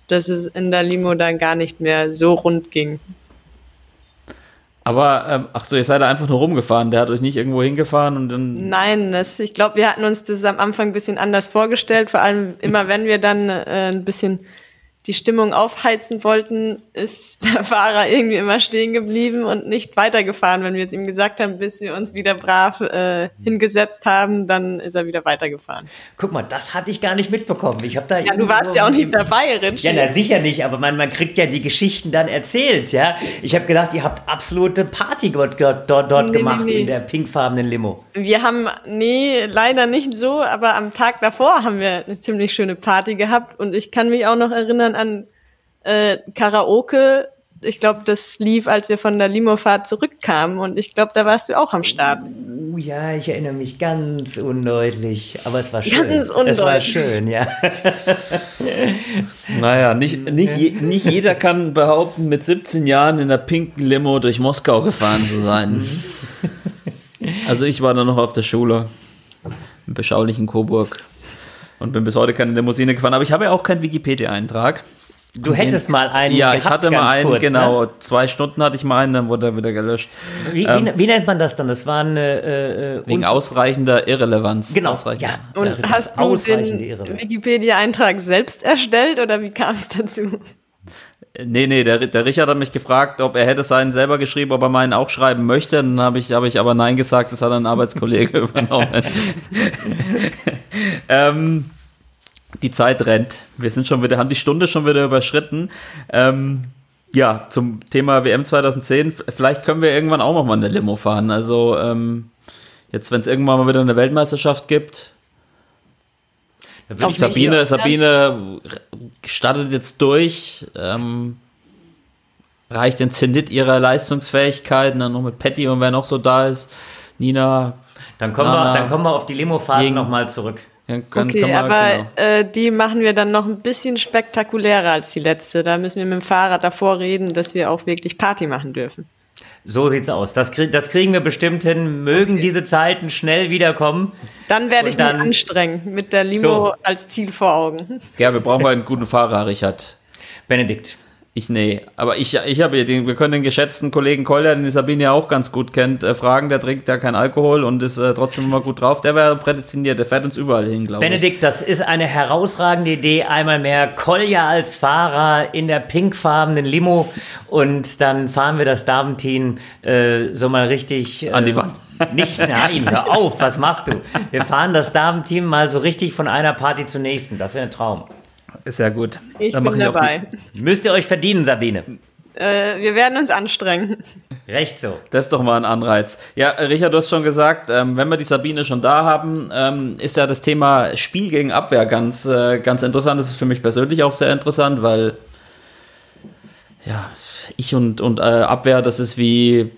dass es in der Limo dann gar nicht mehr so rund ging. Aber, ähm, ach so, ihr seid da einfach nur rumgefahren. Der hat euch nicht irgendwo hingefahren und dann. Nein, das, ich glaube, wir hatten uns das am Anfang ein bisschen anders vorgestellt. Vor allem immer, wenn wir dann äh, ein bisschen die Stimmung aufheizen wollten, ist der Fahrer irgendwie immer stehen geblieben und nicht weitergefahren. Wenn wir es ihm gesagt haben, bis wir uns wieder brav äh, hingesetzt haben, dann ist er wieder weitergefahren. Guck mal, das hatte ich gar nicht mitbekommen. Ich habe da ja, du warst ja auch nicht dabei, Rich. Ja, na, sicher nicht, aber man, man kriegt ja die Geschichten dann erzählt, ja. Ich habe gedacht, ihr habt absolute Party dort, dort, dort nee, gemacht nee, nee. in der pinkfarbenen Limo. Wir haben, nee, leider nicht so, aber am Tag davor haben wir eine ziemlich schöne Party gehabt und ich kann mich auch noch erinnern, an äh, Karaoke. Ich glaube, das lief, als wir von der Limofahrt zurückkamen und ich glaube, da warst du auch am Start. Uh, ja, ich erinnere mich ganz undeutlich, aber es war schön. Ganz undeutlich. Es war schön, ja. naja, nicht, nicht, je, nicht jeder kann behaupten, mit 17 Jahren in der pinken Limo durch Moskau gefahren zu sein. Also ich war da noch auf der Schule im beschaulichen Coburg und bin bis heute keine Limousine gefahren. Aber ich habe ja auch keinen Wikipedia-Eintrag. Du hättest mal einen. Ja, ich gehabt, hatte mal einen, kurz, genau. Ne? Zwei Stunden hatte ich mal einen, dann wurde er wieder gelöscht. Wie, wie, wie nennt man das dann? Das waren äh, äh, Wegen und- ausreichender Irrelevanz. Genau. Ausreichender. Ja. Und Das ist hast du den. Wikipedia-Eintrag selbst erstellt oder wie kam es dazu? Nee, nee, der, der Richard hat mich gefragt, ob er hätte seinen selber geschrieben, ob er meinen auch schreiben möchte. Dann habe ich, hab ich aber Nein gesagt, das hat ein Arbeitskollege übernommen. ähm, die Zeit rennt. Wir sind schon wieder, haben die Stunde schon wieder überschritten. Ähm, ja, zum Thema WM 2010. F- Vielleicht können wir irgendwann auch noch mal eine Limo fahren. Also ähm, jetzt, wenn es irgendwann mal wieder eine Weltmeisterschaft gibt, mich Sabine, Sabine startet jetzt durch, ähm, reicht den Zenit ihrer Leistungsfähigkeiten, dann noch mit Patty und wer noch so da ist, Nina. Dann kommen, Na, na. wir, dann kommen wir auf die Limo-Fahrt Gegen- nochmal zurück. Dann können- Okay, können wir- aber genau. äh, die machen wir dann noch ein bisschen spektakulärer als die letzte. Da müssen wir mit dem Fahrrad davor reden, dass wir auch wirklich Party machen dürfen. So sieht's aus. Das, krieg, das kriegen wir bestimmt hin. Mögen diese Zeiten schnell wiederkommen. Dann werde ich dann- mich anstrengen mit der Limo So. als Ziel vor Augen. Ja, wir brauchen einen guten Fahrer, Richard. Benedikt. Ich nee, aber ich, ich habe den, wir können den geschätzten Kollegen Kolja, den die Sabine ja auch ganz gut kennt, äh, fragen, der trinkt ja kein Alkohol und ist äh, trotzdem immer gut drauf. Der wäre prädestiniert, der fährt uns überall hin, glaube ich. Benedikt, das ist eine herausragende Idee. Einmal mehr Kolja als Fahrer in der pinkfarbenen Limo und dann fahren wir das Damenteam äh, so mal richtig. Äh, An die Wand. Nicht, nein, hör auf, was machst du? Wir fahren das Damenteam mal so richtig von einer Party zur nächsten. Das wäre ein Traum. Ist ja gut. Ich Dann bin mache ich auch dabei. Müsst ihr euch verdienen, Sabine. Äh, wir werden uns anstrengen. Recht so. Das ist doch mal ein Anreiz. Ja, Richard, du hast schon gesagt, ähm, wenn wir die Sabine schon da haben, ähm, ist ja das Thema Spiel gegen Abwehr ganz, äh, ganz interessant. Das ist für mich persönlich auch sehr interessant, weil ja, ich und, und äh, Abwehr, das ist wie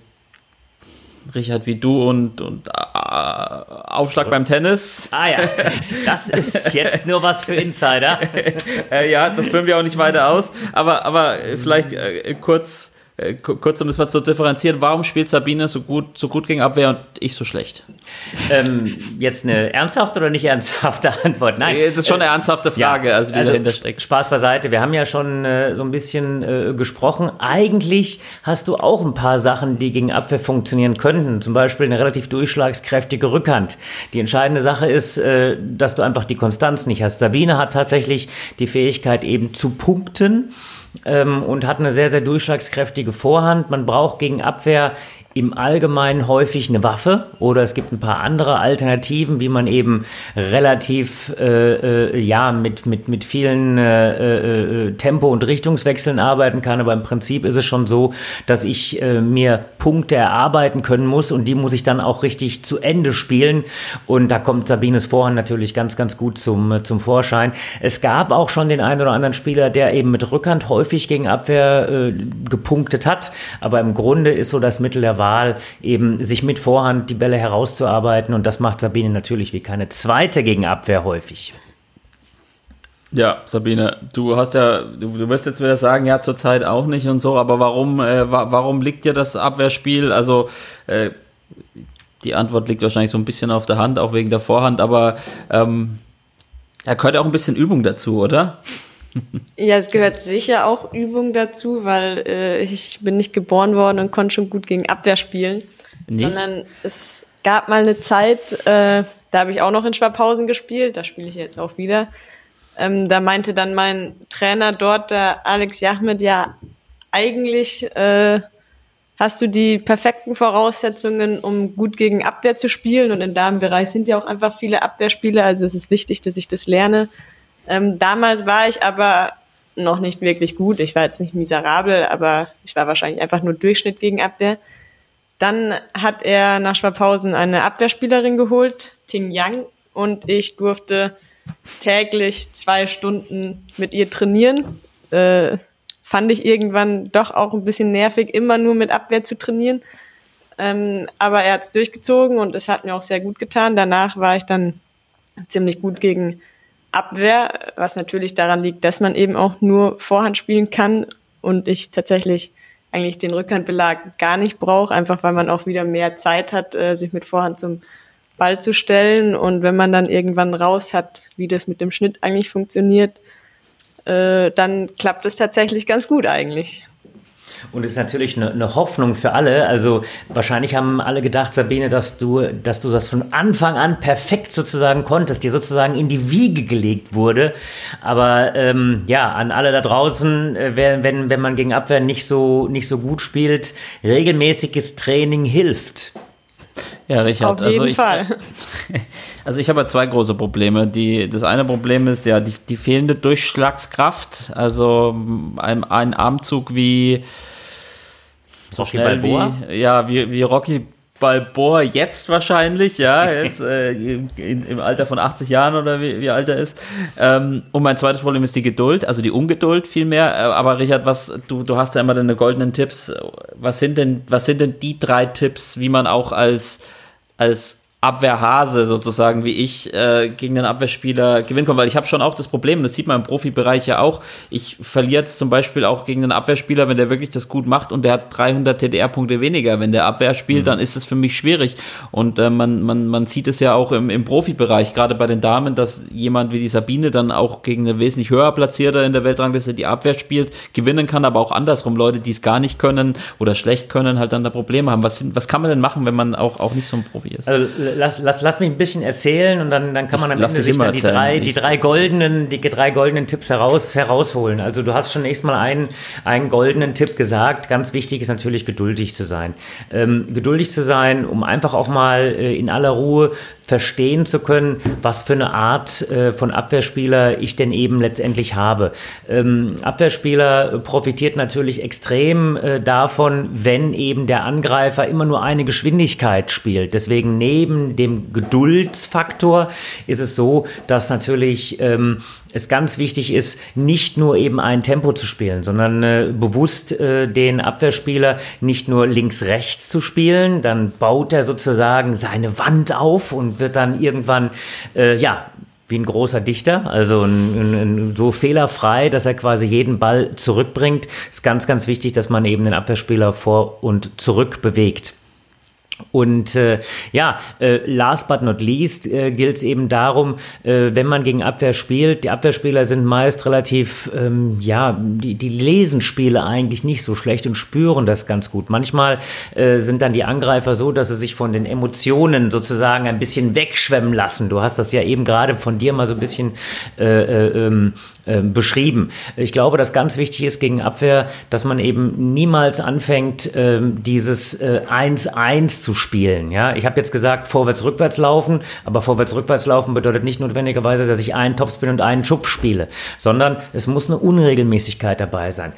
Richard, wie du und, und äh, Aufschlag beim Tennis. Ah ja, das ist jetzt nur was für Insider. Äh, ja, das führen wir auch nicht weiter aus. Aber, aber äh, vielleicht äh, kurz, äh, ku- kurz, um das mal zu differenzieren, warum spielt Sabine so gut, so gut gegen Abwehr und ich so schlecht? Ähm, jetzt eine ernsthafte oder nicht ernsthafte Antwort? Nein. Äh, Das ist schon eine ernsthafte Frage, also die dahinter steckt. Spaß beiseite. Wir haben ja schon äh, so ein bisschen äh, gesprochen. Eigentlich hast du auch ein paar Sachen, die gegen Abwehr funktionieren könnten. Zum Beispiel eine relativ durchschlagskräftige Rückhand. Die entscheidende Sache ist, äh, dass du einfach die Konstanz nicht hast. Sabine hat tatsächlich die Fähigkeit eben zu punkten und hat eine sehr, sehr durchschlagskräftige Vorhand. Man braucht gegen Abwehr im Allgemeinen häufig eine Waffe oder es gibt ein paar andere Alternativen, wie man eben relativ äh, äh, ja mit mit mit vielen äh, äh, Tempo und Richtungswechseln arbeiten kann. Aber im Prinzip ist es schon so, dass ich äh, mir Punkte erarbeiten können muss und die muss ich dann auch richtig zu Ende spielen. Und da kommt Sabines Vorhand natürlich ganz ganz gut zum äh, zum Vorschein. Es gab auch schon den einen oder anderen Spieler, der eben mit Rückhand häufig gegen Abwehr äh, gepunktet hat. Aber im Grunde ist so das Mittel der Wahl, eben sich mit Vorhand die Bälle herauszuarbeiten. Und das macht Sabine natürlich wie keine zweite gegen Abwehr häufig. Ja, Sabine, du hast ja, du, du wirst jetzt wieder sagen, ja, zurzeit auch nicht und so, aber warum, äh, wa warum liegt dir das Abwehrspiel? Also, äh, die Antwort liegt wahrscheinlich so ein bisschen auf der Hand, auch wegen der Vorhand, aber ähm, da gehört auch ein bisschen Übung dazu, oder? Ja, es gehört sicher auch Übung dazu, weil äh, ich bin nicht geboren worden und konnte schon gut gegen Abwehr spielen. Nicht? Sondern es gab mal eine Zeit, äh, da habe ich auch noch in Schwabhausen gespielt, da spiele ich jetzt auch wieder. Ähm, da meinte dann mein Trainer dort, der Alex Jachmed, ja, eigentlich äh, hast du die perfekten Voraussetzungen, um gut gegen Abwehr zu spielen. Und in deinem Bereich sind ja auch einfach viele Abwehrspieler, also es ist wichtig, dass ich das lerne. Ähm, damals war ich aber noch nicht wirklich gut. Ich war jetzt nicht miserabel, aber ich war wahrscheinlich einfach nur Durchschnitt gegen Abwehr. Dann hat er nach Schwabhausen eine Abwehrspielerin geholt, Ting Yang, und ich durfte täglich zwei Stunden mit ihr trainieren. Äh, fand ich irgendwann doch auch ein bisschen nervig, immer nur mit Abwehr zu trainieren. Ähm, aber er hat es durchgezogen und es hat mir auch sehr gut getan. Danach war ich dann ziemlich gut gegen Abwehr, was natürlich daran liegt, dass man eben auch nur Vorhand spielen kann und ich tatsächlich eigentlich den Rückhandbelag gar nicht brauche, einfach weil man auch wieder mehr Zeit hat, äh, sich mit Vorhand zum Ball zu stellen und wenn man dann irgendwann raus hat, wie das mit dem Schnitt eigentlich funktioniert, äh, dann klappt es tatsächlich ganz gut eigentlich. Und es ist natürlich eine, eine, Hoffnung für alle. Also wahrscheinlich haben alle gedacht, Sabine, dass du, dass du das von Anfang an perfekt sozusagen konntest, dir sozusagen in die Wiege gelegt wurde. Aber ähm, ja, an alle da draußen, äh, wenn, wenn man gegen Abwehr nicht so, nicht so gut spielt, regelmäßiges Training hilft. Ja, Richard. Auf jeden also ich, Fall. Also ich habe zwei große Probleme. Die, das eine Problem ist ja die, die fehlende Durchschlagskraft. Also ein, ein Armzug wie so Rocky schnell Balboa? wie ja wie, wie Rocky Balboa jetzt wahrscheinlich, ja, jetzt äh, in, im Alter von 80 Jahren oder wie, wie alt er ist. Ähm, und mein zweites Problem ist die Geduld, also die Ungeduld vielmehr. Äh, aber Richard, was du, du hast ja immer deine goldenen Tipps. Was sind denn, was sind denn die drei Tipps, wie man auch als, als Abwehrhase sozusagen wie ich äh, gegen den Abwehrspieler gewinnen kann, weil ich habe schon auch das Problem, das sieht man im Profibereich ja auch, ich verliere jetzt zum Beispiel auch gegen den Abwehrspieler, wenn der wirklich das gut macht und der hat 300 TDR-Punkte weniger, wenn der Abwehr spielt, mhm. dann ist es für mich schwierig und äh, man, man, man sieht es ja auch im, im Profibereich, gerade bei den Damen, dass jemand wie die Sabine dann auch gegen eine wesentlich höher platzierte in der Weltrangliste die Abwehr spielt, gewinnen kann, aber auch andersrum Leute, die es gar nicht können oder schlecht können, halt dann da Probleme haben. Was, sind, was kann man denn machen, wenn man auch, auch nicht so ein Profi ist? Also, lass, lass, lass mich ein bisschen erzählen und dann, dann kann man am Ende sich dann die drei, die drei goldenen, die drei goldenen Tipps heraus, herausholen. Also du hast schon erstmal einen, einen goldenen Tipp gesagt. Ganz wichtig ist natürlich geduldig zu sein. Ähm, geduldig zu sein, um einfach auch mal äh, in aller Ruhe verstehen zu können, was für eine Art äh, von Abwehrspieler ich denn eben letztendlich habe. Ähm, Abwehrspieler profitiert natürlich extrem äh, davon, wenn eben der Angreifer immer nur eine Geschwindigkeit spielt. Deswegen neben dem Geduldsfaktor ist es so, dass natürlich ähm, es ganz wichtig ist, nicht nur eben ein Tempo zu spielen, sondern äh, bewusst äh, den Abwehrspieler nicht nur links-rechts zu spielen, dann baut er sozusagen seine Wand auf und wird dann irgendwann, äh, ja, wie ein großer Dichter, also ein, ein, so fehlerfrei, dass er quasi jeden Ball zurückbringt. Ist ganz, ganz wichtig, dass man eben den Abwehrspieler vor und zurück bewegt. Und äh, ja, äh, last but not least äh, gilt es eben darum, äh, wenn man gegen Abwehr spielt, die Abwehrspieler sind meist relativ, ähm, ja, die, die lesen Spiele eigentlich nicht so schlecht und spüren das ganz gut. Manchmal äh, sind dann die Angreifer so, dass sie sich von den Emotionen sozusagen ein bisschen wegschwemmen lassen. Du hast das ja eben gerade von dir mal so ein bisschen äh, äh, ähm, äh, beschrieben. Ich glaube, dass ganz wichtig ist gegen Abwehr, dass man eben niemals anfängt, äh, dieses 1-1 äh, zu spielen. Ja, ich habe jetzt gesagt, vorwärts-rückwärts laufen, aber vorwärts-rückwärts laufen bedeutet nicht notwendigerweise, dass ich einen Topspin und einen Schupf spiele, sondern es muss eine Unregelmäßigkeit dabei sein.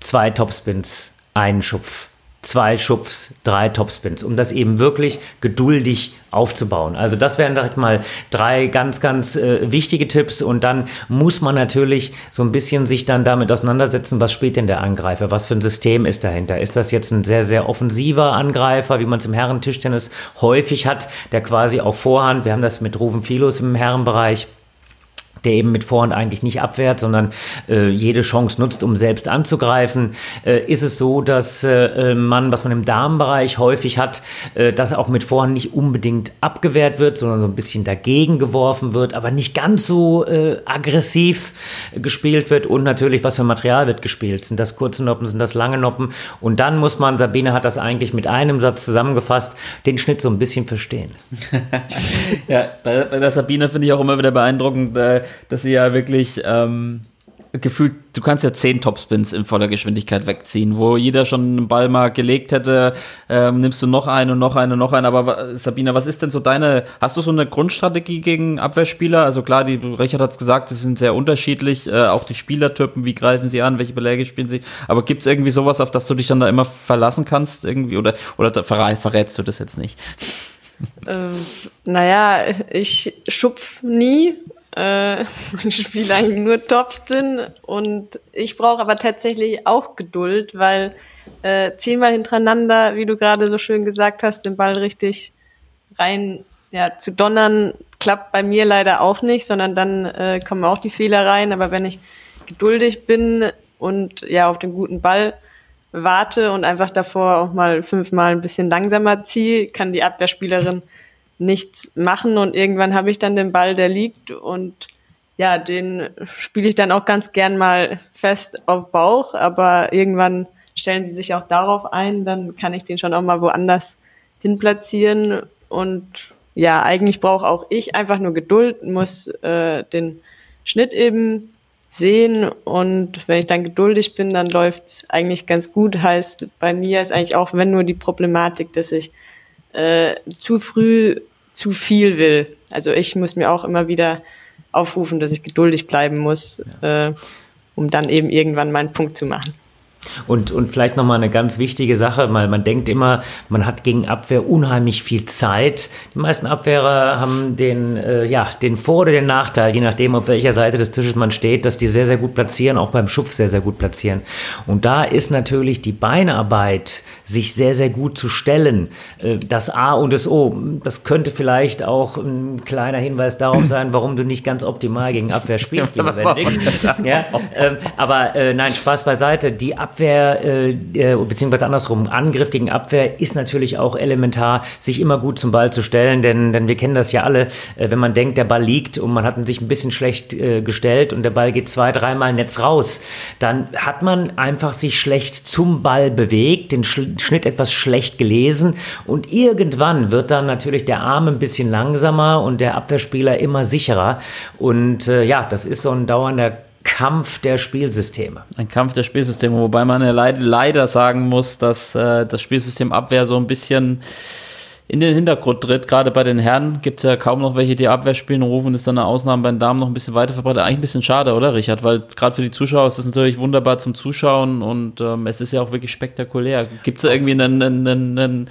Zwei Topspins, einen Schupf zwei Schubs, drei Topspins, um das eben wirklich geduldig aufzubauen. Also das wären direkt mal drei ganz, ganz äh, wichtige Tipps und dann muss man natürlich so ein bisschen sich dann damit auseinandersetzen, was spielt denn der Angreifer, was für ein System ist dahinter. Ist das jetzt ein sehr, sehr offensiver Angreifer, wie man es im Herrentischtennis häufig hat, der quasi auf Vorhand, wir haben das mit Rufen Filos im Herrenbereich, der eben mit Vorhand eigentlich nicht abwehrt, sondern äh, jede Chance nutzt, um selbst anzugreifen, äh, ist es so, dass äh, man, was man im Damenbereich häufig hat, äh, dass auch mit Vorhand nicht unbedingt abgewehrt wird, sondern so ein bisschen dagegen geworfen wird, aber nicht ganz so äh, aggressiv gespielt wird und natürlich, was für Material wird gespielt. Sind das kurze Noppen, sind das lange Noppen? Und dann muss man, Sabine hat das eigentlich mit einem Satz zusammengefasst, den Schnitt so ein bisschen verstehen. ja, bei, bei der Sabine finde ich auch immer wieder beeindruckend, äh, dass sie ja wirklich ähm, gefühlt, du kannst ja zehn Topspins in voller Geschwindigkeit wegziehen, wo jeder schon einen Ball mal gelegt hätte, ähm, nimmst du noch einen und noch einen und noch einen. Aber Sabina, was ist denn so deine, hast du so eine Grundstrategie gegen Abwehrspieler? Also klar, die Richard hat es gesagt, sie sind sehr unterschiedlich, äh, auch die Spielertypen, wie greifen sie an, welche Beläge spielen sie. Aber gibt es irgendwie sowas, auf das du dich dann da immer verlassen kannst irgendwie oder, oder verrätst du das jetzt nicht? Ähm, naja, ich schupf nie äh, spiele eigentlich nur Topspin und ich brauche aber tatsächlich auch Geduld, weil äh, zehnmal hintereinander, wie du gerade so schön gesagt hast, den Ball richtig rein ja, zu donnern, klappt bei mir leider auch nicht, sondern dann äh, kommen auch die Fehler rein. Aber wenn ich geduldig bin und ja auf den guten Ball warte und einfach davor auch mal fünfmal ein bisschen langsamer ziehe, kann die Abwehrspielerin nichts machen und irgendwann habe ich dann den Ball, der liegt und ja, den spiele ich dann auch ganz gern mal fest auf Bauch, aber irgendwann stellen sie sich auch darauf ein, dann kann ich den schon auch mal woanders hin platzieren und ja, eigentlich brauche auch ich einfach nur Geduld, muss äh, den Schnitt eben sehen und wenn ich dann geduldig bin, dann läuft's eigentlich ganz gut. Heißt, bei mir ist eigentlich auch, wenn nur die Problematik, dass ich äh, zu früh zu viel will. Also ich muss mir auch immer wieder aufrufen, dass ich geduldig bleiben muss, äh, um dann eben irgendwann meinen Punkt zu machen. Und, und vielleicht nochmal eine ganz wichtige Sache, weil man denkt immer, man hat gegen Abwehr unheimlich viel Zeit. Die meisten Abwehrer haben den, äh, ja, den Vor- oder den Nachteil, je nachdem, auf welcher Seite des Tisches man steht, dass die sehr, sehr gut platzieren, auch beim Schupf sehr, sehr gut platzieren. Und da ist natürlich die Beinarbeit, sich sehr, sehr gut zu stellen, äh, das A und das O. Das könnte vielleicht auch ein kleiner Hinweis darauf sein, warum du nicht ganz optimal gegen Abwehr spielst, lieber Benedikt. Ja, ähm, aber äh, nein, Spaß beiseite. Die Abwehr Abwehr, äh, äh, beziehungsweise andersrum, Angriff gegen Abwehr ist natürlich auch elementar, sich immer gut zum Ball zu stellen, denn, denn wir kennen das ja alle, äh, wenn man denkt, der Ball liegt und man hat sich ein bisschen schlecht äh, gestellt und der Ball geht zwei, dreimal Netz raus, dann hat man einfach sich schlecht zum Ball bewegt, den Schnitt etwas schlecht gelesen und irgendwann wird dann natürlich der Arm ein bisschen langsamer und der Abwehrspieler immer sicherer und äh, ja, das ist so ein dauernder Kampf der Spielsysteme. Ein Kampf der Spielsysteme, wobei man ja leid, leider sagen muss, dass äh, das Spielsystem Abwehr so ein bisschen in den Hintergrund tritt. Gerade bei den Herren gibt es ja kaum noch welche, die Abwehr spielen. Rufen ist dann eine Ausnahme bei den Damen noch ein bisschen weiter verbreitet. Eigentlich ein bisschen schade, oder Richard? Weil gerade für die Zuschauer ist das natürlich wunderbar zum Zuschauen und ähm, es ist ja auch wirklich spektakulär. Gibt es irgendwie einen, einen, einen,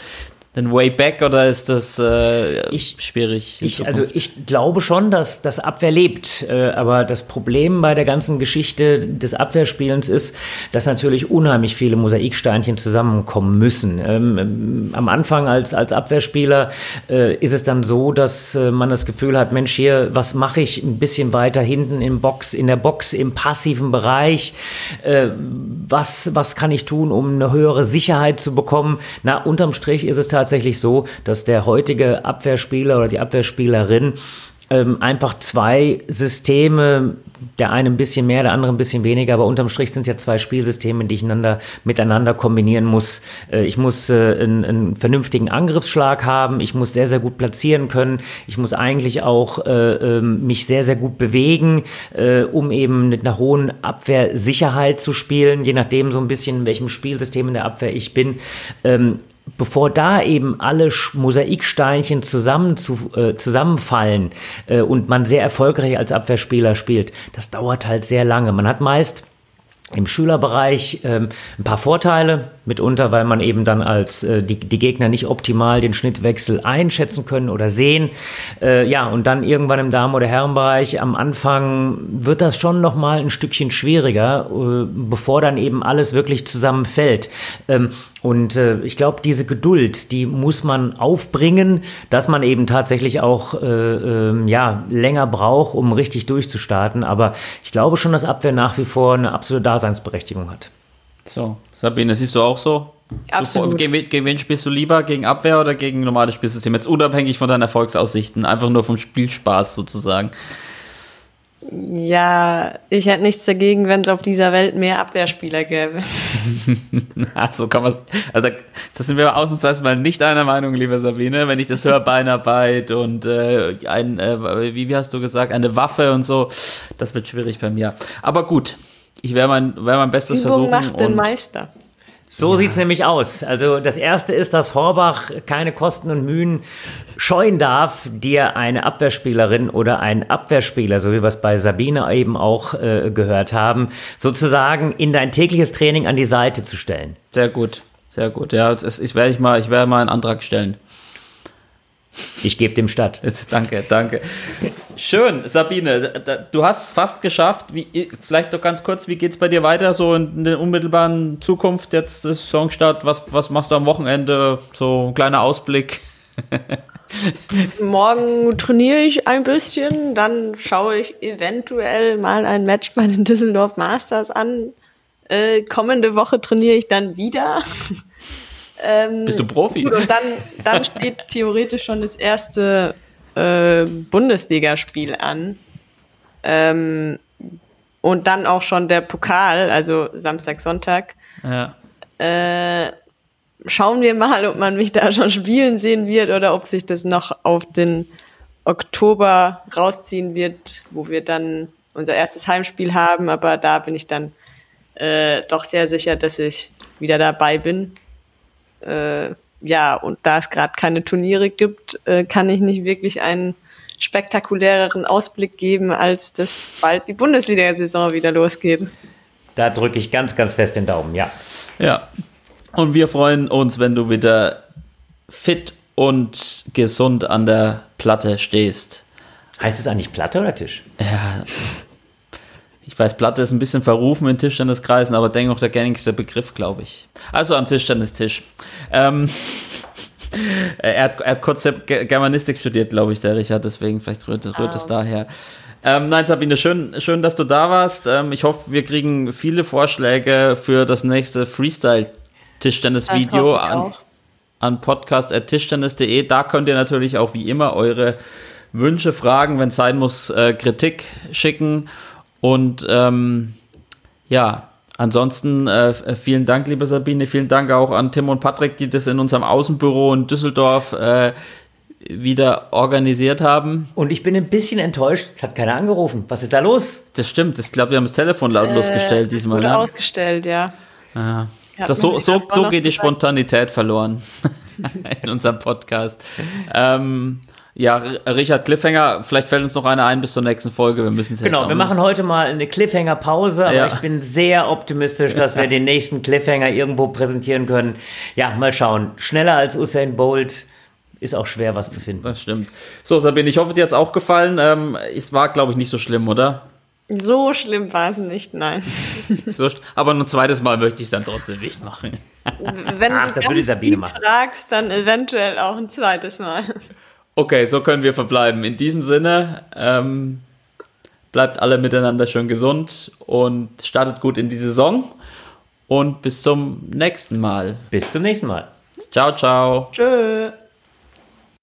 ein Way Back oder ist das äh, ich, schwierig? Ich, also ich glaube schon, dass das Abwehr lebt. Äh, aber das Problem bei der ganzen Geschichte des Abwehrspielens ist, dass natürlich unheimlich viele Mosaiksteinchen zusammenkommen müssen. Ähm, ähm, am Anfang als, als Abwehrspieler äh, ist es dann so, dass äh, man das Gefühl hat, Mensch, hier, was mache ich ein bisschen weiter hinten im Box, in der Box, im passiven Bereich? Äh, was, was kann ich tun, um eine höhere Sicherheit zu bekommen? Na, unterm Strich ist es tatsächlich tatsächlich so, dass der heutige Abwehrspieler oder die Abwehrspielerin ähm, einfach zwei Systeme, der eine ein bisschen mehr, der andere ein bisschen weniger, aber unterm Strich sind es ja zwei Spielsysteme, die ich einander, miteinander kombinieren muss. Äh, ich muss äh, einen, einen, vernünftigen Angriffsschlag haben, ich muss sehr, sehr gut platzieren können, ich muss eigentlich auch äh, ähm, mich sehr, sehr gut bewegen, äh, um eben mit einer hohen Abwehrsicherheit zu spielen, je nachdem so ein bisschen, in welchem Spielsystem in der Abwehr ich bin. Ähm, bevor da eben alle Mosaiksteinchen zusammen zu, äh, zusammenfallen äh, und man sehr erfolgreich als Abwehrspieler spielt, das dauert halt sehr lange. Man hat meist im Schülerbereich ähm, ein paar Vorteile, mitunter, weil man eben dann als äh, die, die Gegner nicht optimal den Schnittwechsel einschätzen können oder sehen. Äh, ja, und dann irgendwann im Damen- oder Herrenbereich am Anfang wird das schon noch mal ein Stückchen schwieriger, äh, bevor dann eben alles wirklich zusammenfällt. Ähm, und äh, ich glaube, diese Geduld, die muss man aufbringen, dass man eben tatsächlich auch äh, äh, ja, länger braucht, um richtig durchzustarten. Aber ich glaube schon, dass Abwehr nach wie vor eine absolute Daseinsberechtigung hat. So, Sabine, siehst du auch so? Absolut. Du, gegen, gegen wen spielst du lieber? Gegen Abwehr oder gegen normales Spielsystem? Jetzt unabhängig von deinen Erfolgsaussichten, einfach nur vom Spielspaß sozusagen. Ja, ich hätte nichts dagegen, wenn es auf dieser Welt mehr Abwehrspieler gäbe. so kann man Also, das sind wir ausnahmsweise mal nicht einer Meinung, liebe Sabine. Wenn ich das höre, Beinarbeit und äh, ein, äh, wie, wie hast du gesagt, eine Waffe und so, das wird schwierig bei mir. Aber gut, ich werde mein, werd mein Bestes Übung versuchen. macht den Meister. So ja. sieht's nämlich aus. Also das erste ist, dass Horbach keine Kosten und Mühen scheuen darf, dir eine Abwehrspielerin oder einen Abwehrspieler, so wie wir es bei Sabine eben auch äh, gehört haben, sozusagen in dein tägliches Training an die Seite zu stellen. Sehr gut, sehr gut. Ja, jetzt, ich werde ich mal, ich werde mal einen Antrag stellen. Ich gebe dem statt. danke, danke. Schön, Sabine, du hast es fast geschafft. Wie, vielleicht doch ganz kurz, wie geht es bei dir weiter, so in der unmittelbaren Zukunft, jetzt ist Saisonstart, was, was machst du am Wochenende? So ein kleiner Ausblick. Morgen trainiere ich ein bisschen, dann schaue ich eventuell mal ein Match bei den Düsseldorf Masters an. Äh, kommende Woche trainiere ich dann wieder. Ähm, Bist du Profi? Gut, und dann, dann steht theoretisch schon das erste äh, Bundesligaspiel an. Ähm, und dann auch schon der Pokal, also Samstag, Sonntag. Ja. Äh, schauen wir mal, ob man mich da schon spielen sehen wird oder ob sich das noch auf den Oktober rausziehen wird, wo wir dann unser erstes Heimspiel haben. Aber da bin ich dann äh, doch sehr sicher, dass ich wieder dabei bin. Äh, ja, und da es gerade keine Turniere gibt, äh, kann ich nicht wirklich einen spektakuläreren Ausblick geben, als dass bald die Bundesliga-Saison wieder losgeht. Da drücke ich ganz, ganz fest den Daumen, ja. Ja. Und wir freuen uns, wenn du wieder fit und gesund an der Platte stehst. Heißt es eigentlich Platte oder Tisch? Ja. Ich weiß, Platte ist ein bisschen verrufen in Tischtenniskreisen, aber dennoch der gängigste Begriff, glaube ich. Also am Tischtennistisch. Ähm, er, hat, er hat kurz Germanistik studiert, glaube ich, der Richard, deswegen vielleicht rührt, rührt es daher. Ähm, nein, Sabine, schön, schön, dass du da warst. Ähm, ich hoffe, wir kriegen viele Vorschläge für das nächste Freestyle-Tischtennis-Video an, an podcast.tischtennis.de. Da könnt ihr natürlich auch wie immer eure Wünsche, Fragen, wenn es sein muss, äh, Kritik schicken. Und ähm, ja, ansonsten äh, vielen Dank, liebe Sabine. Vielen Dank auch an Tim und Patrick, die das in unserem Außenbüro in Düsseldorf äh, wieder organisiert haben. Und ich bin ein bisschen enttäuscht, es hat keiner angerufen. Was ist da los? Das stimmt, ich glaube, wir haben das Telefon lautlos Äh, gestellt diesmal. Wurde Ne? ausgestellt, ja. Ja. Ja, Das, so so, so geht die. Spontanität verloren in unserem Podcast. Ähm, ja, Richard Cliffhanger, vielleicht fällt uns noch einer ein bis zur nächsten Folge. Wir müssen es jetzt Genau, auch wir machen heute mal eine Cliffhanger-Pause, aber Ja. ich bin sehr optimistisch, dass wir den nächsten Cliffhanger irgendwo präsentieren können. Ja, mal schauen. Schneller als Usain Bolt ist auch schwer, was zu finden. Das stimmt. So, Sabine, ich hoffe, dir hat es auch gefallen. Ähm, es war, glaube ich, nicht so schlimm, oder? So schlimm war es nicht, nein. So, aber ein zweites Mal möchte ich es dann trotzdem nicht machen. Wenn Ach, du das würde Sabine machen. fragst, dann eventuell auch ein zweites Mal. Okay, so können wir verbleiben. In diesem Sinne, ähm, bleibt alle miteinander schön gesund und startet gut in die Saison. Und bis zum nächsten Mal. Bis zum nächsten Mal. Ciao, ciao. Tschö.